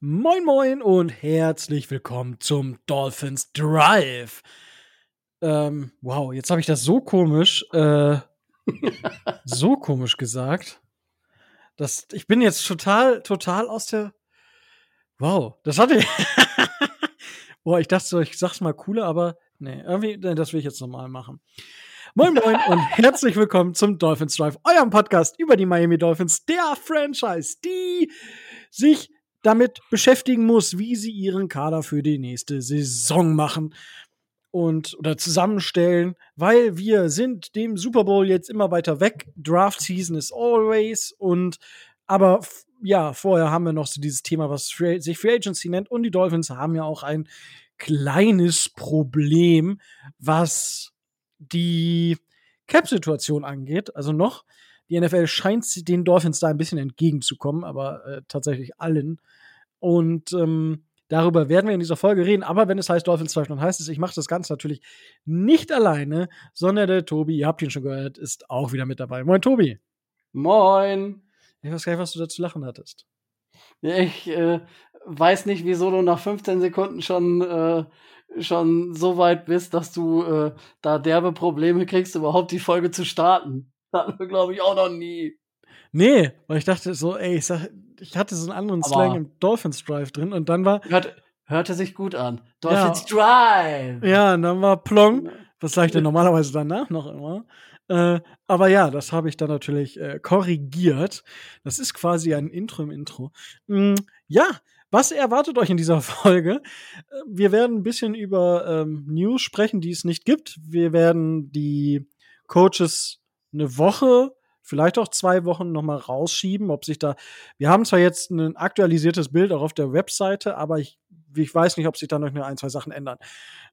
Moin Moin und herzlich willkommen zum Dolphins Drive. Ähm, wow, jetzt habe ich das so komisch, äh, so komisch gesagt. Das, ich bin jetzt total, total aus der. Wow, das hatte ich. Boah, ich dachte so, ich sag's mal cooler, aber nee, irgendwie, nee, das will ich jetzt nochmal machen. Moin Moin und herzlich willkommen zum Dolphins Drive, eurem Podcast über die Miami Dolphins, der Franchise, die sich damit beschäftigen muss, wie sie ihren Kader für die nächste Saison machen und oder zusammenstellen, weil wir sind dem Super Bowl jetzt immer weiter weg. Draft Season is always und aber ja, vorher haben wir noch so dieses Thema, was Free, sich Free Agency nennt und die Dolphins haben ja auch ein kleines Problem, was die Cap-Situation angeht. Also noch, die NFL scheint den Dolphins da ein bisschen entgegenzukommen, aber äh, tatsächlich allen. Und ähm, darüber werden wir in dieser Folge reden. Aber wenn es heißt Dolphins 12, dann heißt es, ich mache das Ganze natürlich nicht alleine, sondern der Tobi, ihr habt ihn schon gehört, ist auch wieder mit dabei. Moin, Tobi. Moin. Ich weiß gar nicht, was du dazu lachen hattest. Ich äh, weiß nicht, wieso du nach 15 Sekunden schon, äh, schon so weit bist, dass du äh, da derbe Probleme kriegst, überhaupt die Folge zu starten. Das hatten wir, glaube ich, auch noch nie. Nee, weil ich dachte so, ey, ich, sag, ich hatte so einen anderen Aber Slang im Dolphins Drive drin und dann war. Hörte, hörte sich gut an. Dolphins ja, Drive! Ja, und dann war Plong. Was sage ich denn normalerweise danach noch immer? Äh, aber ja, das habe ich dann natürlich äh, korrigiert. Das ist quasi ein Intro im Intro. Mm, ja, was erwartet euch in dieser Folge? Äh, wir werden ein bisschen über ähm, News sprechen, die es nicht gibt. Wir werden die Coaches eine Woche, vielleicht auch zwei Wochen noch mal rausschieben, ob sich da. Wir haben zwar jetzt ein aktualisiertes Bild auch auf der Webseite, aber ich, ich weiß nicht, ob sich da noch ein, zwei Sachen ändern.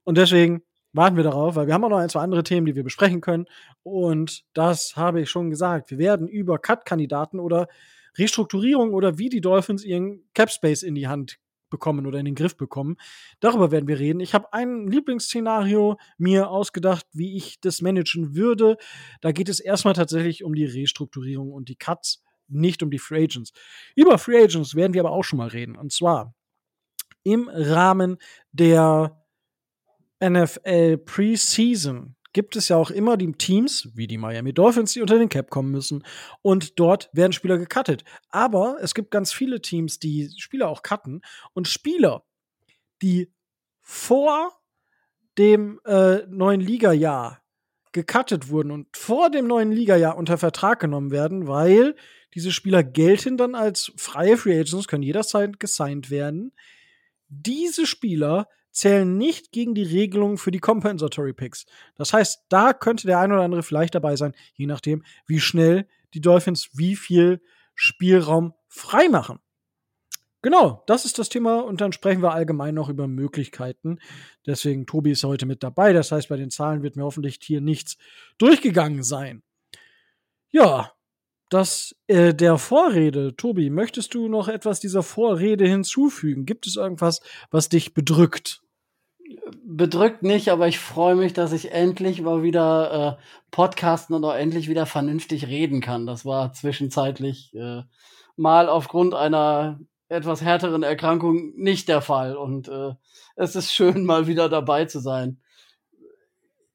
Und deswegen warten wir darauf, weil wir haben auch noch ein, zwei andere Themen, die wir besprechen können. Und das habe ich schon gesagt. Wir werden über Cut-Kandidaten oder Restrukturierung oder wie die Dolphins ihren Cap Space in die Hand bekommen oder in den Griff bekommen. Darüber werden wir reden. Ich habe ein Lieblingsszenario mir ausgedacht, wie ich das managen würde. Da geht es erstmal tatsächlich um die Restrukturierung und die Cuts, nicht um die Free Agents. Über Free Agents werden wir aber auch schon mal reden. Und zwar im Rahmen der NFL Preseason gibt es ja auch immer die Teams, wie die Miami Dolphins, die unter den Cap kommen müssen. Und dort werden Spieler gecuttet. Aber es gibt ganz viele Teams, die Spieler auch cutten. Und Spieler, die vor dem äh, neuen Ligajahr gecuttet wurden und vor dem neuen Ligajahr unter Vertrag genommen werden, weil diese Spieler gelten dann als freie Free Agents, können jederzeit gesigned werden. Diese Spieler zählen nicht gegen die Regelungen für die Compensatory Picks. Das heißt, da könnte der ein oder andere vielleicht dabei sein, je nachdem, wie schnell die Dolphins wie viel Spielraum freimachen. Genau, das ist das Thema und dann sprechen wir allgemein noch über Möglichkeiten. Deswegen, Tobi ist heute mit dabei. Das heißt, bei den Zahlen wird mir hoffentlich hier nichts durchgegangen sein. Ja, das äh, der Vorrede. Tobi, möchtest du noch etwas dieser Vorrede hinzufügen? Gibt es irgendwas, was dich bedrückt? bedrückt nicht, aber ich freue mich, dass ich endlich mal wieder äh, podcasten und auch endlich wieder vernünftig reden kann. Das war zwischenzeitlich äh, mal aufgrund einer etwas härteren Erkrankung nicht der Fall. Und äh, es ist schön, mal wieder dabei zu sein.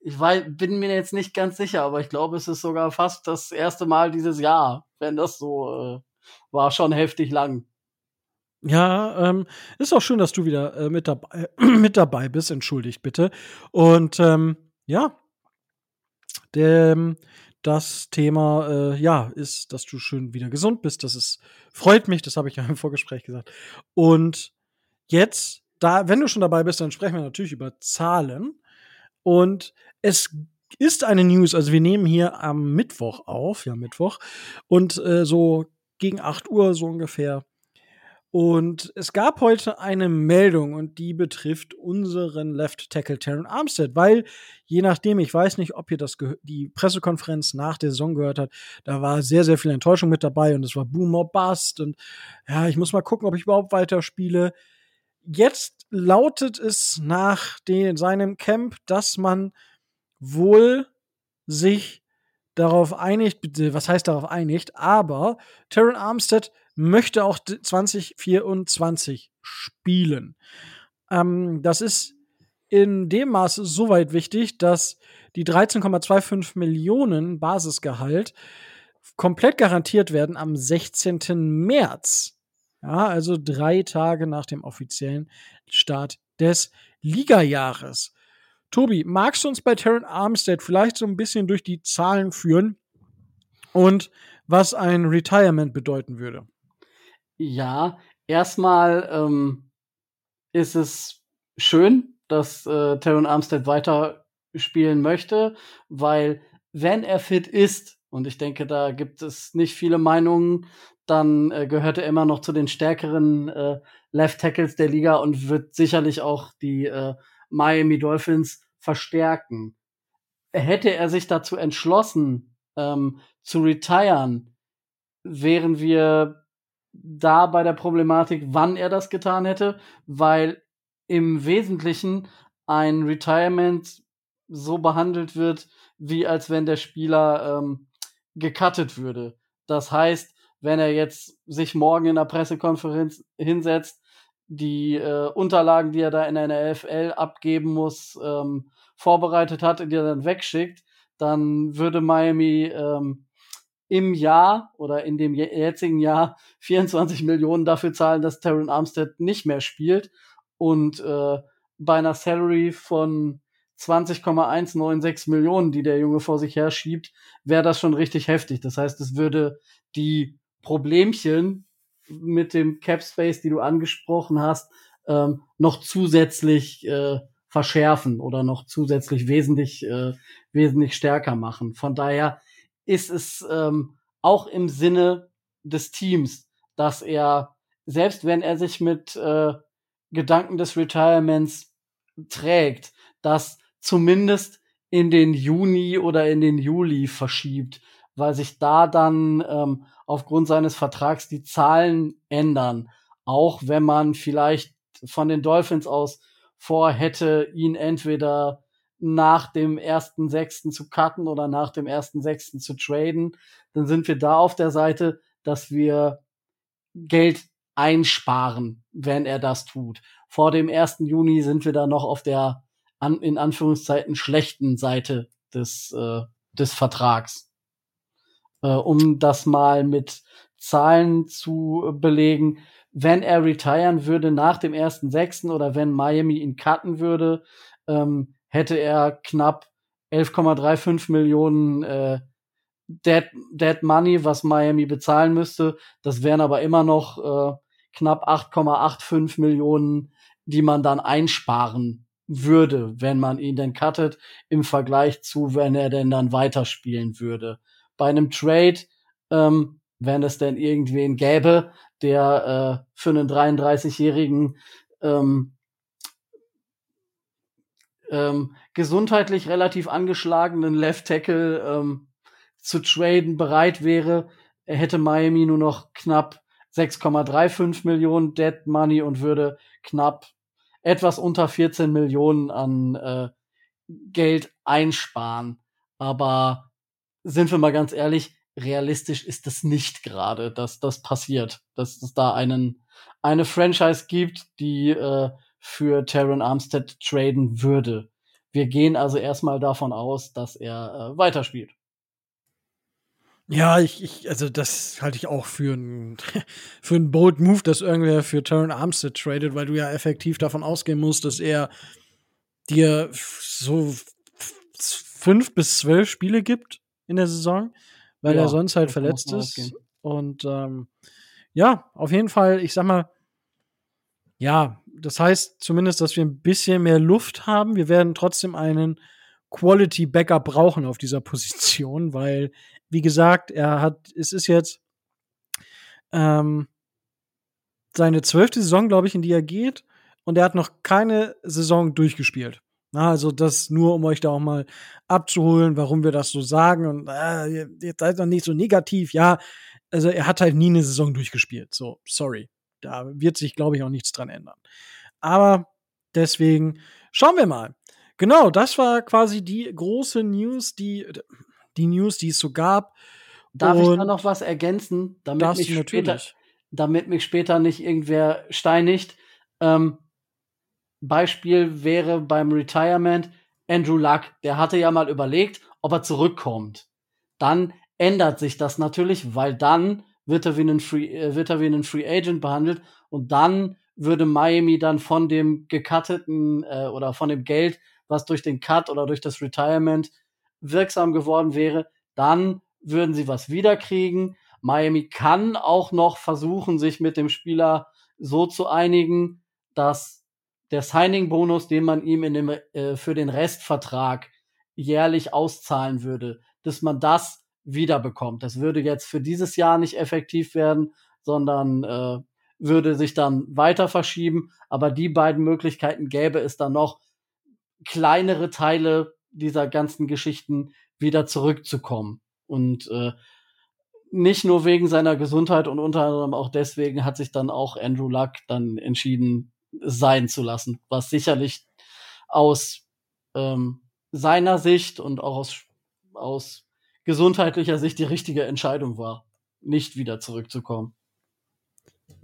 Ich weiß, bin mir jetzt nicht ganz sicher, aber ich glaube, es ist sogar fast das erste Mal dieses Jahr, wenn das so äh, war, schon heftig lang. Ja, ähm, ist auch schön, dass du wieder äh, mit, dabei, mit dabei bist. Entschuldigt bitte. Und ähm, ja, dem, das Thema, äh, ja, ist, dass du schön wieder gesund bist. Das ist, freut mich, das habe ich ja im Vorgespräch gesagt. Und jetzt, da, wenn du schon dabei bist, dann sprechen wir natürlich über Zahlen. Und es ist eine News, also wir nehmen hier am Mittwoch auf, ja, Mittwoch, und äh, so gegen 8 Uhr so ungefähr. Und es gab heute eine Meldung und die betrifft unseren Left Tackle Terran Armstead, weil je nachdem, ich weiß nicht, ob ihr das die Pressekonferenz nach der Saison gehört habt, da war sehr, sehr viel Enttäuschung mit dabei und es war Boom or Bust und ja, ich muss mal gucken, ob ich überhaupt weiterspiele. Jetzt lautet es nach den, seinem Camp, dass man wohl sich darauf einigt, was heißt darauf einigt, aber Terran Armstead möchte auch 2024 spielen. Ähm, das ist in dem Maße soweit wichtig, dass die 13,25 Millionen Basisgehalt komplett garantiert werden am 16. März. Ja, also drei Tage nach dem offiziellen Start des Ligajahres. Tobi, magst du uns bei Terran Armstead vielleicht so ein bisschen durch die Zahlen führen und was ein Retirement bedeuten würde? Ja, erstmal ähm, ist es schön, dass äh, Terran Armstead weiter spielen möchte, weil wenn er fit ist, und ich denke, da gibt es nicht viele Meinungen, dann äh, gehört er immer noch zu den stärkeren äh, Left Tackles der Liga und wird sicherlich auch die äh, Miami Dolphins verstärken. Hätte er sich dazu entschlossen, ähm, zu retiren, wären wir da bei der Problematik, wann er das getan hätte, weil im Wesentlichen ein Retirement so behandelt wird, wie als wenn der Spieler ähm, gecuttet würde. Das heißt, wenn er jetzt sich morgen in der Pressekonferenz hinsetzt, die äh, Unterlagen, die er da in der NFL abgeben muss, ähm, vorbereitet hat und die er dann wegschickt, dann würde Miami ähm, im Jahr oder in dem jetzigen Jahr 24 Millionen dafür zahlen, dass Terran Armstead nicht mehr spielt. Und äh, bei einer Salary von 20,196 Millionen, die der Junge vor sich her schiebt, wäre das schon richtig heftig. Das heißt, es würde die Problemchen mit dem Cap Space, die du angesprochen hast, ähm, noch zusätzlich äh, verschärfen oder noch zusätzlich wesentlich äh, wesentlich stärker machen. Von daher ist es ähm, auch im Sinne des Teams, dass er, selbst wenn er sich mit äh, Gedanken des Retirements trägt, das zumindest in den Juni oder in den Juli verschiebt, weil sich da dann ähm, aufgrund seines Vertrags die Zahlen ändern. Auch wenn man vielleicht von den Dolphins aus vorhätte, ihn entweder nach dem ersten Sechsten zu cutten oder nach dem ersten Sechsten zu traden, dann sind wir da auf der Seite, dass wir Geld einsparen, wenn er das tut. Vor dem ersten Juni sind wir da noch auf der an, in Anführungszeiten schlechten Seite des, äh, des Vertrags. Äh, um das mal mit Zahlen zu belegen, wenn er retiren würde nach dem ersten Sechsten oder wenn Miami ihn cutten würde, ähm, hätte er knapp 11,35 Millionen äh, Dead, Dead Money, was Miami bezahlen müsste. Das wären aber immer noch äh, knapp 8,85 Millionen, die man dann einsparen würde, wenn man ihn denn cuttet, im Vergleich zu, wenn er denn dann weiterspielen würde. Bei einem Trade, ähm, wenn es denn irgendwen gäbe, der äh, für einen 33-jährigen ähm, ähm, gesundheitlich relativ angeschlagenen Left Tackle ähm, zu traden bereit wäre, hätte Miami nur noch knapp 6,35 Millionen Dead Money und würde knapp etwas unter 14 Millionen an äh, Geld einsparen. Aber sind wir mal ganz ehrlich, realistisch ist das nicht gerade, dass das passiert, dass es da einen eine Franchise gibt, die äh, für Terran Armstead traden würde. Wir gehen also erstmal davon aus, dass er äh, weiterspielt. Ja, ich, ich, also das halte ich auch für einen für einen bold Move, dass irgendwer für Terran Armstead tradet, weil du ja effektiv davon ausgehen musst, dass er dir so fünf bis zwölf Spiele gibt in der Saison, weil ja, er sonst halt verletzt ist. Und ähm, ja, auf jeden Fall, ich sag mal, ja, das heißt zumindest, dass wir ein bisschen mehr Luft haben. Wir werden trotzdem einen Quality Backup brauchen auf dieser Position, weil, wie gesagt, er hat, es ist jetzt ähm, seine zwölfte Saison, glaube ich, in die er geht, und er hat noch keine Saison durchgespielt. Also das nur, um euch da auch mal abzuholen, warum wir das so sagen. Und äh, jetzt seid doch nicht so negativ. Ja, also er hat halt nie eine Saison durchgespielt. So, sorry. Da wird sich, glaube ich, auch nichts dran ändern. Aber deswegen schauen wir mal. Genau, das war quasi die große News, die, die News, die es so gab. Darf Und ich da noch was ergänzen, damit mich, später, damit mich später nicht irgendwer steinigt. Ähm, Beispiel wäre beim Retirement Andrew Luck. Der hatte ja mal überlegt, ob er zurückkommt. Dann ändert sich das natürlich, weil dann wird er wie ein Free, äh, wie ein Free Agent behandelt und dann würde Miami dann von dem gecutteten äh, oder von dem Geld, was durch den Cut oder durch das Retirement wirksam geworden wäre, dann würden sie was wiederkriegen. Miami kann auch noch versuchen, sich mit dem Spieler so zu einigen, dass der Signing-Bonus, den man ihm in dem, äh, für den Restvertrag jährlich auszahlen würde, dass man das wiederbekommt. Das würde jetzt für dieses Jahr nicht effektiv werden, sondern äh, würde sich dann weiter verschieben. Aber die beiden Möglichkeiten gäbe es dann noch, kleinere Teile dieser ganzen Geschichten wieder zurückzukommen. Und äh, nicht nur wegen seiner Gesundheit und unter anderem auch deswegen hat sich dann auch Andrew Luck dann entschieden, sein zu lassen, was sicherlich aus ähm, seiner Sicht und auch aus, aus gesundheitlicher Sicht die richtige Entscheidung war, nicht wieder zurückzukommen.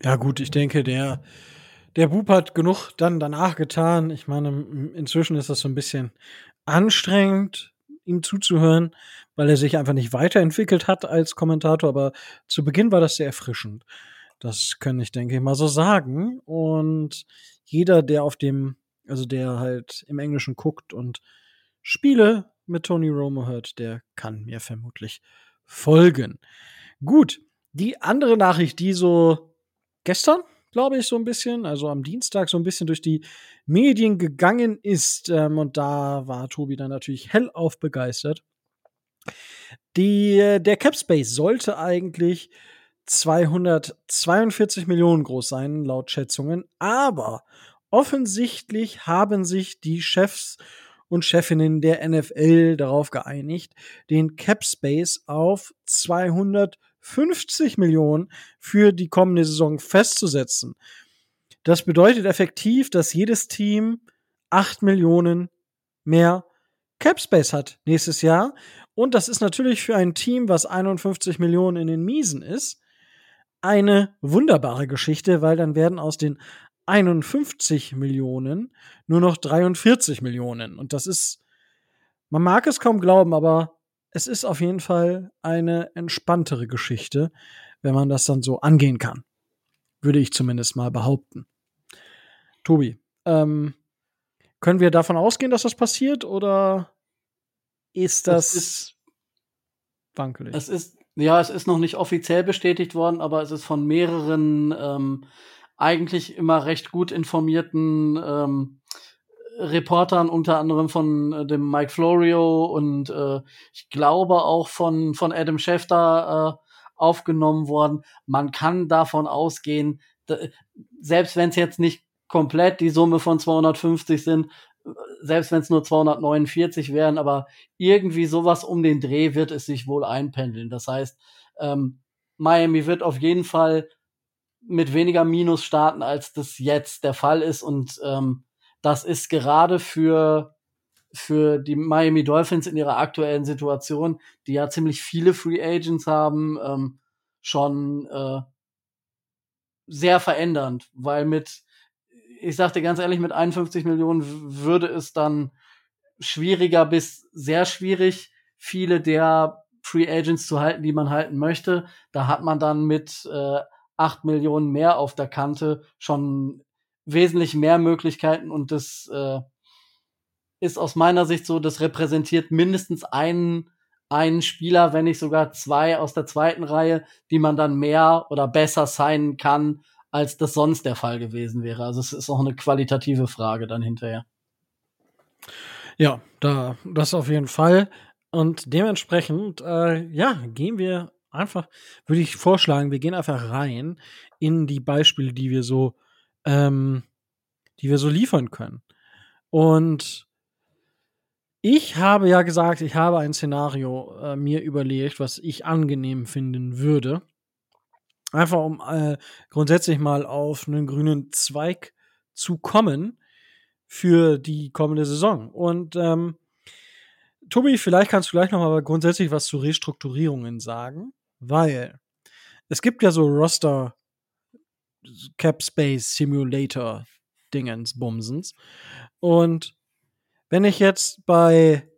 Ja, gut, ich denke, der, der Bub hat genug dann danach getan. Ich meine, inzwischen ist das so ein bisschen anstrengend, ihm zuzuhören, weil er sich einfach nicht weiterentwickelt hat als Kommentator. Aber zu Beginn war das sehr erfrischend. Das kann ich, denke ich, mal so sagen. Und jeder, der auf dem, also der halt im Englischen guckt und Spiele mit Tony Romo hört, der kann mir vermutlich folgen. Gut, die andere Nachricht, die so gestern, glaube ich, so ein bisschen, also am Dienstag so ein bisschen durch die Medien gegangen ist, ähm, und da war Tobi dann natürlich hellauf begeistert. Die, äh, der Capspace sollte eigentlich 242 Millionen groß sein, laut Schätzungen. Aber offensichtlich haben sich die Chefs und Chefinnen der NFL darauf geeinigt, den Cap Space auf 250 Millionen für die kommende Saison festzusetzen. Das bedeutet effektiv, dass jedes Team 8 Millionen mehr Cap Space hat nächstes Jahr. Und das ist natürlich für ein Team, was 51 Millionen in den Miesen ist, eine wunderbare Geschichte, weil dann werden aus den 51 Millionen nur noch 43 Millionen. Und das ist, man mag es kaum glauben, aber es ist auf jeden Fall eine entspanntere Geschichte, wenn man das dann so angehen kann. Würde ich zumindest mal behaupten. Tobi, ähm, können wir davon ausgehen, dass das passiert oder ist das, das ist, wankelig? Es ist ja, es ist noch nicht offiziell bestätigt worden, aber es ist von mehreren ähm, eigentlich immer recht gut informierten ähm, Reportern, unter anderem von äh, dem Mike Florio und äh, ich glaube auch von, von Adam Schefter äh, aufgenommen worden. Man kann davon ausgehen, selbst wenn es jetzt nicht komplett die Summe von 250 sind, selbst wenn es nur 249 wären, aber irgendwie sowas um den Dreh wird es sich wohl einpendeln. Das heißt, ähm, Miami wird auf jeden Fall mit weniger Minus starten, als das jetzt der Fall ist. Und ähm, das ist gerade für, für die Miami Dolphins in ihrer aktuellen Situation, die ja ziemlich viele Free Agents haben, ähm, schon äh, sehr verändernd, weil mit ich sagte ganz ehrlich, mit 51 Millionen würde es dann schwieriger bis sehr schwierig, viele der Free Agents zu halten, die man halten möchte. Da hat man dann mit äh, 8 Millionen mehr auf der Kante schon wesentlich mehr Möglichkeiten und das äh, ist aus meiner Sicht so, das repräsentiert mindestens einen, einen Spieler, wenn nicht sogar zwei aus der zweiten Reihe, die man dann mehr oder besser signen kann, als das sonst der Fall gewesen wäre. Also es ist auch eine qualitative Frage dann hinterher. Ja, da das auf jeden Fall. Und dementsprechend, äh, ja, gehen wir einfach, würde ich vorschlagen, wir gehen einfach rein in die Beispiele, die wir so, ähm, die wir so liefern können. Und ich habe ja gesagt, ich habe ein Szenario äh, mir überlegt, was ich angenehm finden würde. Einfach um äh, grundsätzlich mal auf einen grünen Zweig zu kommen für die kommende Saison. Und ähm, Tobi, vielleicht kannst du gleich noch mal grundsätzlich was zu Restrukturierungen sagen, weil es gibt ja so Roster Cap Space Simulator Dingens, Bumsens. Und wenn ich jetzt bei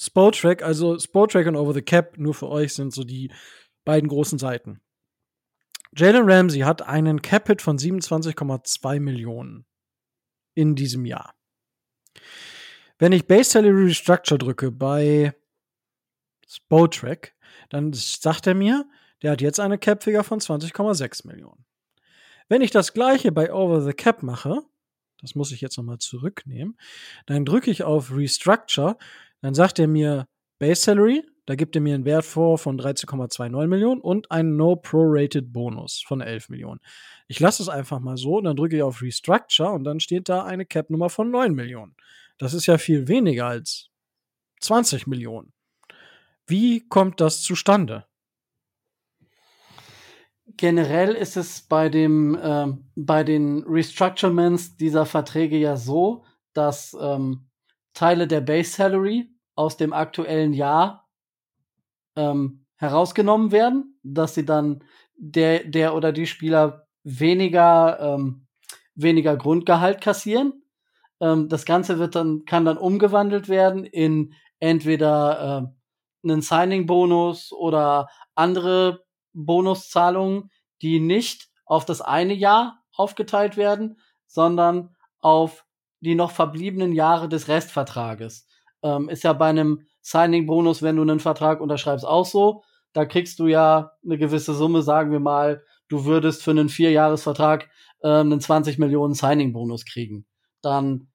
Spotrack, also Spotrack und Over the Cap, nur für euch sind so die beiden großen Seiten. Jalen Ramsey hat einen Cap-Hit von 27,2 Millionen in diesem Jahr. Wenn ich Base Salary Restructure drücke bei Spotrack, dann sagt er mir, der hat jetzt eine Cap-Figure von 20,6 Millionen. Wenn ich das gleiche bei Over the Cap mache, das muss ich jetzt nochmal zurücknehmen, dann drücke ich auf Restructure, dann sagt er mir Base Salary, da gibt er mir einen Wert vor von 13,29 Millionen und einen No Prorated Bonus von 11 Millionen. Ich lasse es einfach mal so und dann drücke ich auf Restructure und dann steht da eine Cap-Nummer von 9 Millionen. Das ist ja viel weniger als 20 Millionen. Wie kommt das zustande? Generell ist es bei dem äh, bei den Restructurements dieser Verträge ja so, dass ähm, Teile der Base Salary aus dem aktuellen Jahr ähm, herausgenommen werden, dass sie dann der der oder die Spieler weniger ähm, weniger Grundgehalt kassieren. Ähm, das Ganze wird dann kann dann umgewandelt werden in entweder äh, einen Signing-Bonus oder andere Bonuszahlungen, die nicht auf das eine Jahr aufgeteilt werden, sondern auf die noch verbliebenen Jahre des Restvertrages. Ähm, ist ja bei einem Signing-Bonus, wenn du einen Vertrag unterschreibst, auch so. Da kriegst du ja eine gewisse Summe, sagen wir mal, du würdest für einen Vierjahresvertrag äh, einen 20 Millionen Signing-Bonus kriegen. Dann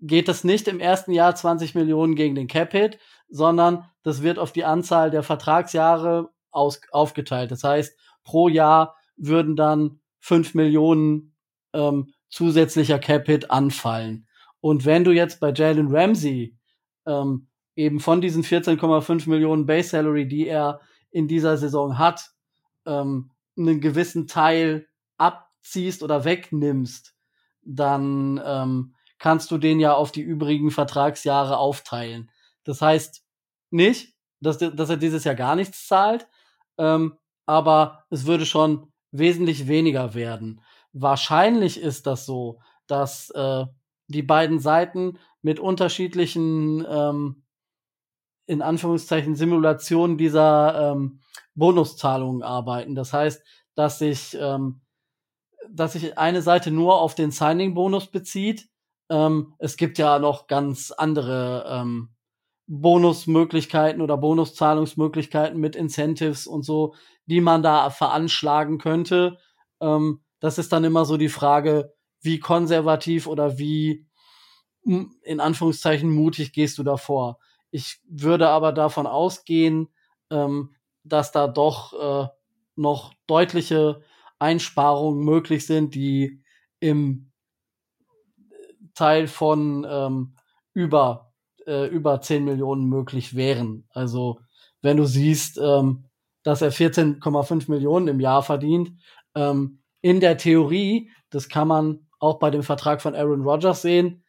geht es nicht im ersten Jahr 20 Millionen gegen den Cap-Hit, sondern das wird auf die Anzahl der Vertragsjahre aus, aufgeteilt. Das heißt, pro Jahr würden dann fünf Millionen ähm, zusätzlicher Cap-Hit anfallen. Und wenn du jetzt bei Jalen Ramsey ähm, eben von diesen 14,5 Millionen Base Salary, die er in dieser Saison hat, ähm, einen gewissen Teil abziehst oder wegnimmst, dann ähm, kannst du den ja auf die übrigen Vertragsjahre aufteilen. Das heißt nicht, dass, dass er dieses Jahr gar nichts zahlt, ähm, aber es würde schon wesentlich weniger werden. Wahrscheinlich ist das so, dass äh, die beiden Seiten mit unterschiedlichen, ähm, in Anführungszeichen, Simulationen dieser ähm, Bonuszahlungen arbeiten. Das heißt, dass sich, ähm, dass sich eine Seite nur auf den Signing-Bonus bezieht. Ähm, es gibt ja noch ganz andere ähm, Bonusmöglichkeiten oder Bonuszahlungsmöglichkeiten mit Incentives und so, die man da veranschlagen könnte. Ähm, das ist dann immer so die Frage, wie konservativ oder wie in Anführungszeichen mutig gehst du davor. Ich würde aber davon ausgehen, ähm, dass da doch äh, noch deutliche Einsparungen möglich sind, die im Teil von ähm, über äh, über 10 Millionen möglich wären. Also wenn du siehst, ähm, dass er 14,5 Millionen im Jahr verdient, ähm, in der Theorie, das kann man auch bei dem Vertrag von Aaron Rodgers sehen,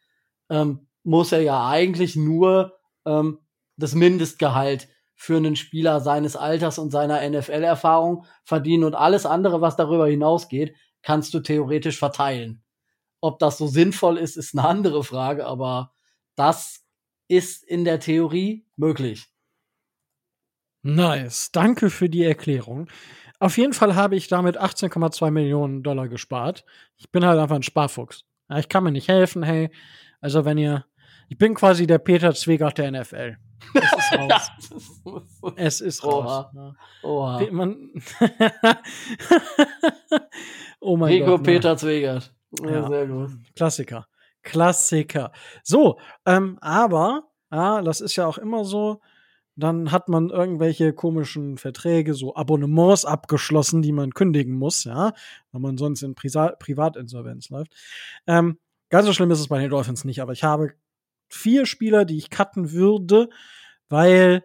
ähm, muss er ja eigentlich nur ähm, das Mindestgehalt für einen Spieler seines Alters und seiner NFL-Erfahrung verdienen und alles andere, was darüber hinausgeht, kannst du theoretisch verteilen. Ob das so sinnvoll ist, ist eine andere Frage, aber das ist in der Theorie möglich. Nice. Danke für die Erklärung. Auf jeden Fall habe ich damit 18,2 Millionen Dollar gespart. Ich bin halt einfach ein Sparfuchs. Ich kann mir nicht helfen, hey. Also wenn ihr, ich bin quasi der Peter Zwegert der NFL. Es ist raus. ja, es ist raus. Oha. Oha. Man oh mein Rico Gott. Rico Peter Zwegert. Ja, sehr gut. Klassiker. Klassiker. So, ähm, aber, ja, das ist ja auch immer so, dann hat man irgendwelche komischen Verträge, so Abonnements abgeschlossen, die man kündigen muss, ja, weil man sonst in Prisa Privatinsolvenz läuft. Ähm, ganz so schlimm ist es bei den Dolphins nicht, aber ich habe vier Spieler, die ich cutten würde, weil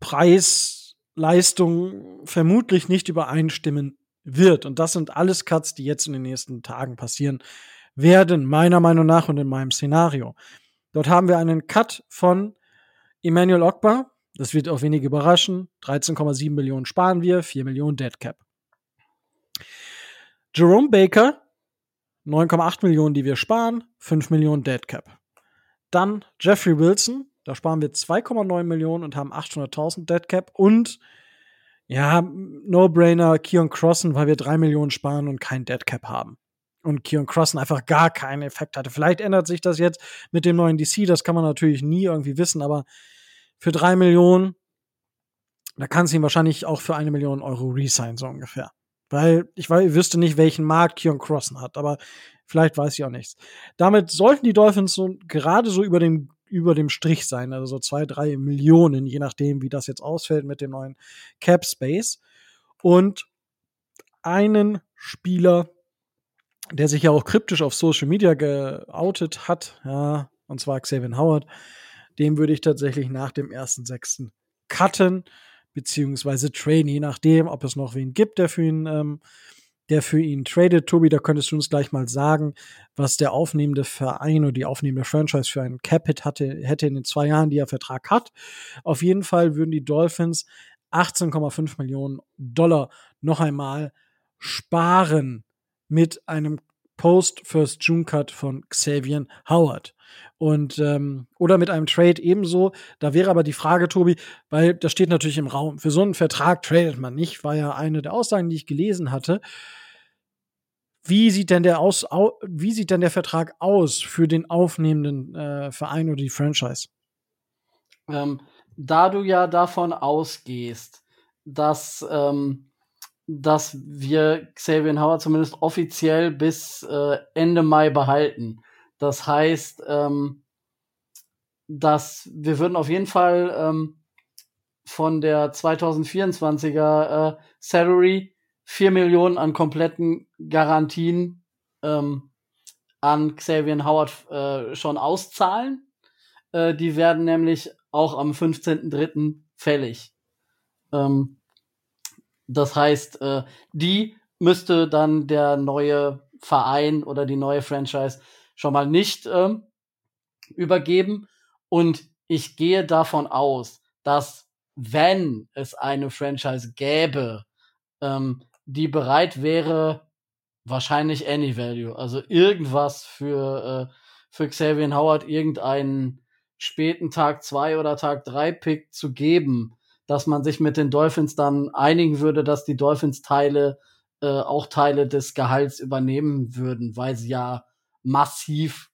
Preis, Leistung vermutlich nicht übereinstimmen wird. Und das sind alles Cuts, die jetzt in den nächsten Tagen passieren werden, meiner Meinung nach und in meinem Szenario. Dort haben wir einen Cut von Emmanuel Ogba. Das wird auch wenig überraschen. 13,7 Millionen sparen wir, 4 Millionen Dead Cap. Jerome Baker, 9,8 Millionen, die wir sparen, 5 Millionen Dead Cap. Dann Jeffrey Wilson, da sparen wir 2,9 Millionen und haben 800.000 Dead Cap. Und ja, No-Brainer, Keon Crossen, weil wir 3 Millionen sparen und kein Dead Cap haben. Und Keon Crossen einfach gar keinen Effekt hatte. Vielleicht ändert sich das jetzt mit dem neuen DC, das kann man natürlich nie irgendwie wissen, aber für 3 Millionen, da kannst du ihn wahrscheinlich auch für eine Million Euro resign, so ungefähr. Weil ich, weiß, wüsste nicht, welchen Markt Keon Crossen hat, aber vielleicht weiß ich auch nichts. Damit sollten die Dolphins so gerade so über dem über dem Strich sein, also so zwei, drei Millionen, je nachdem, wie das jetzt ausfällt mit dem neuen Cap Space. Und einen Spieler, der sich ja auch kryptisch auf Social Media geoutet hat, ja, und zwar Xavier Howard, dem würde ich tatsächlich nach dem ersten sechsten cutten, beziehungsweise traden, je nachdem, ob es noch wen gibt, der für ihn ähm, der für ihn tradet. Tobi, da könntest du uns gleich mal sagen, was der aufnehmende Verein oder die aufnehmende Franchise für einen Capit hatte, hätte in den zwei Jahren, die er Vertrag hat. Auf jeden Fall würden die Dolphins 18,5 Millionen Dollar noch einmal sparen mit einem Post-First-June-Cut von Xavier Howard. Und ähm, oder mit einem Trade ebenso. Da wäre aber die Frage, Tobi, weil das steht natürlich im Raum. Für so einen Vertrag tradet man nicht, war ja eine der Aussagen, die ich gelesen hatte. Wie sieht denn der aus, au, wie sieht denn der Vertrag aus für den aufnehmenden äh, Verein oder die Franchise? Ähm, da du ja davon ausgehst, dass, ähm, dass wir Xavier Howard zumindest offiziell bis äh, Ende Mai behalten. Das heißt, ähm, dass wir würden auf jeden Fall ähm, von der 2024er äh, Salary 4 Millionen an kompletten Garantien ähm, an Xavier Howard äh, schon auszahlen. Äh, die werden nämlich auch am 15.03. fällig. Ähm, das heißt, äh, die müsste dann der neue Verein oder die neue Franchise schon mal nicht ähm, übergeben. Und ich gehe davon aus, dass wenn es eine Franchise gäbe, ähm, die bereit wäre, wahrscheinlich Any Value, also irgendwas für, äh, für Xavier Howard, irgendeinen späten Tag 2 oder Tag 3 Pick zu geben, dass man sich mit den Dolphins dann einigen würde, dass die Dolphins Teile, äh, auch Teile des Gehalts übernehmen würden, weil sie ja massiv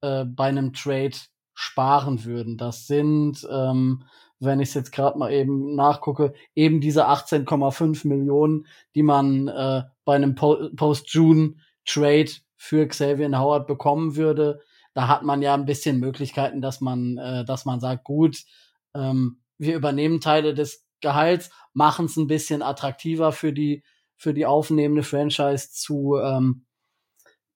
äh, bei einem Trade sparen würden. Das sind ähm, wenn ich es jetzt gerade mal eben nachgucke, eben diese 18,5 Millionen, die man äh, bei einem po Post-June-Trade für Xavier Howard bekommen würde. Da hat man ja ein bisschen Möglichkeiten, dass man, äh, dass man sagt, gut, ähm, wir übernehmen Teile des Gehalts, machen es ein bisschen attraktiver für die, für die aufnehmende Franchise zu, ähm,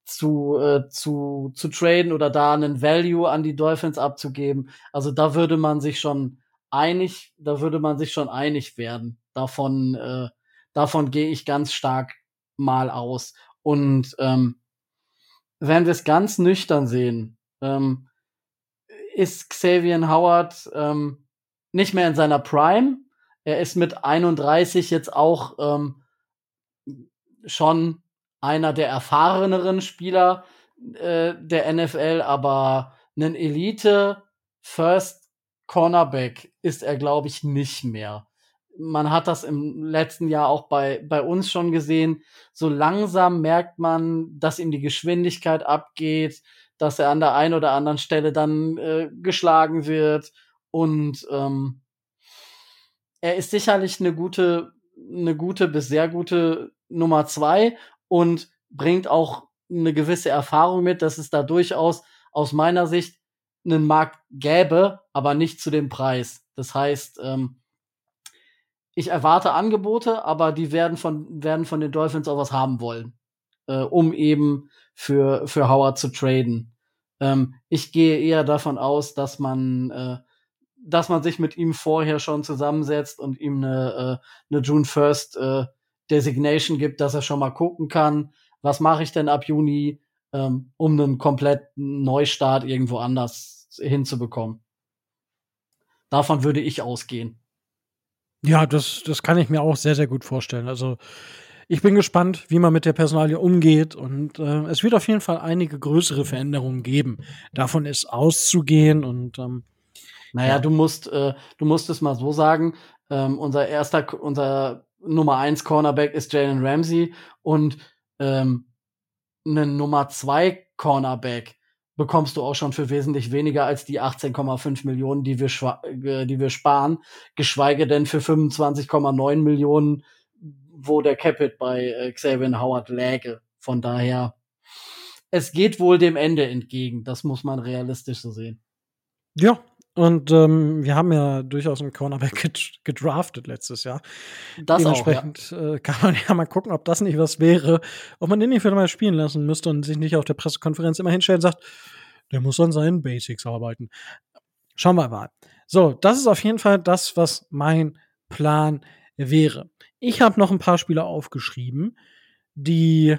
zu, äh, zu, zu traden oder da einen Value an die Dolphins abzugeben. Also da würde man sich schon einig, da würde man sich schon einig werden. Davon, äh, davon gehe ich ganz stark mal aus. Und ähm, wenn wir es ganz nüchtern sehen, ähm, ist Xavier Howard ähm, nicht mehr in seiner Prime. Er ist mit 31 jetzt auch ähm, schon einer der erfahreneren Spieler äh, der NFL, aber einen Elite First Cornerback ist er, glaube ich, nicht mehr. Man hat das im letzten Jahr auch bei, bei uns schon gesehen. So langsam merkt man, dass ihm die Geschwindigkeit abgeht, dass er an der einen oder anderen Stelle dann äh, geschlagen wird. Und ähm, er ist sicherlich eine gute, eine gute bis sehr gute Nummer zwei und bringt auch eine gewisse Erfahrung mit, dass es da durchaus aus meiner Sicht einen Markt gäbe, aber nicht zu dem Preis. Das heißt, ähm, ich erwarte Angebote, aber die werden von, werden von den Dolphins auch was haben wollen, äh, um eben für, für Howard zu traden. Ähm, ich gehe eher davon aus, dass man, äh, dass man sich mit ihm vorher schon zusammensetzt und ihm eine, äh, eine June First äh, Designation gibt, dass er schon mal gucken kann, was mache ich denn ab Juni, ähm, um einen kompletten Neustart irgendwo anders hinzubekommen. Davon würde ich ausgehen. Ja, das, das kann ich mir auch sehr, sehr gut vorstellen. Also ich bin gespannt, wie man mit der Personalie umgeht. Und äh, es wird auf jeden Fall einige größere Veränderungen geben. Davon ist auszugehen. Und ähm, naja, ja. du musst, äh, du musst es mal so sagen. Ähm, unser erster, unser Nummer eins Cornerback ist Jalen Ramsey und ähm, einen Nummer zwei Cornerback bekommst du auch schon für wesentlich weniger als die 18,5 Millionen, die wir, äh, die wir sparen, geschweige denn für 25,9 Millionen, wo der Capit bei äh, Xavier Howard läge. Von daher, es geht wohl dem Ende entgegen. Das muss man realistisch so sehen. Ja, und ähm, wir haben ja durchaus einen Cornerback gedraftet letztes Jahr. Das Dementsprechend auch, ja. äh, kann man ja mal gucken, ob das nicht was wäre, ob man den nicht wieder mal spielen lassen müsste und sich nicht auf der Pressekonferenz immer hinstellen und sagt, der muss an seinen Basics arbeiten. Schauen wir mal. So, das ist auf jeden Fall das, was mein Plan wäre. Ich habe noch ein paar Spieler aufgeschrieben, die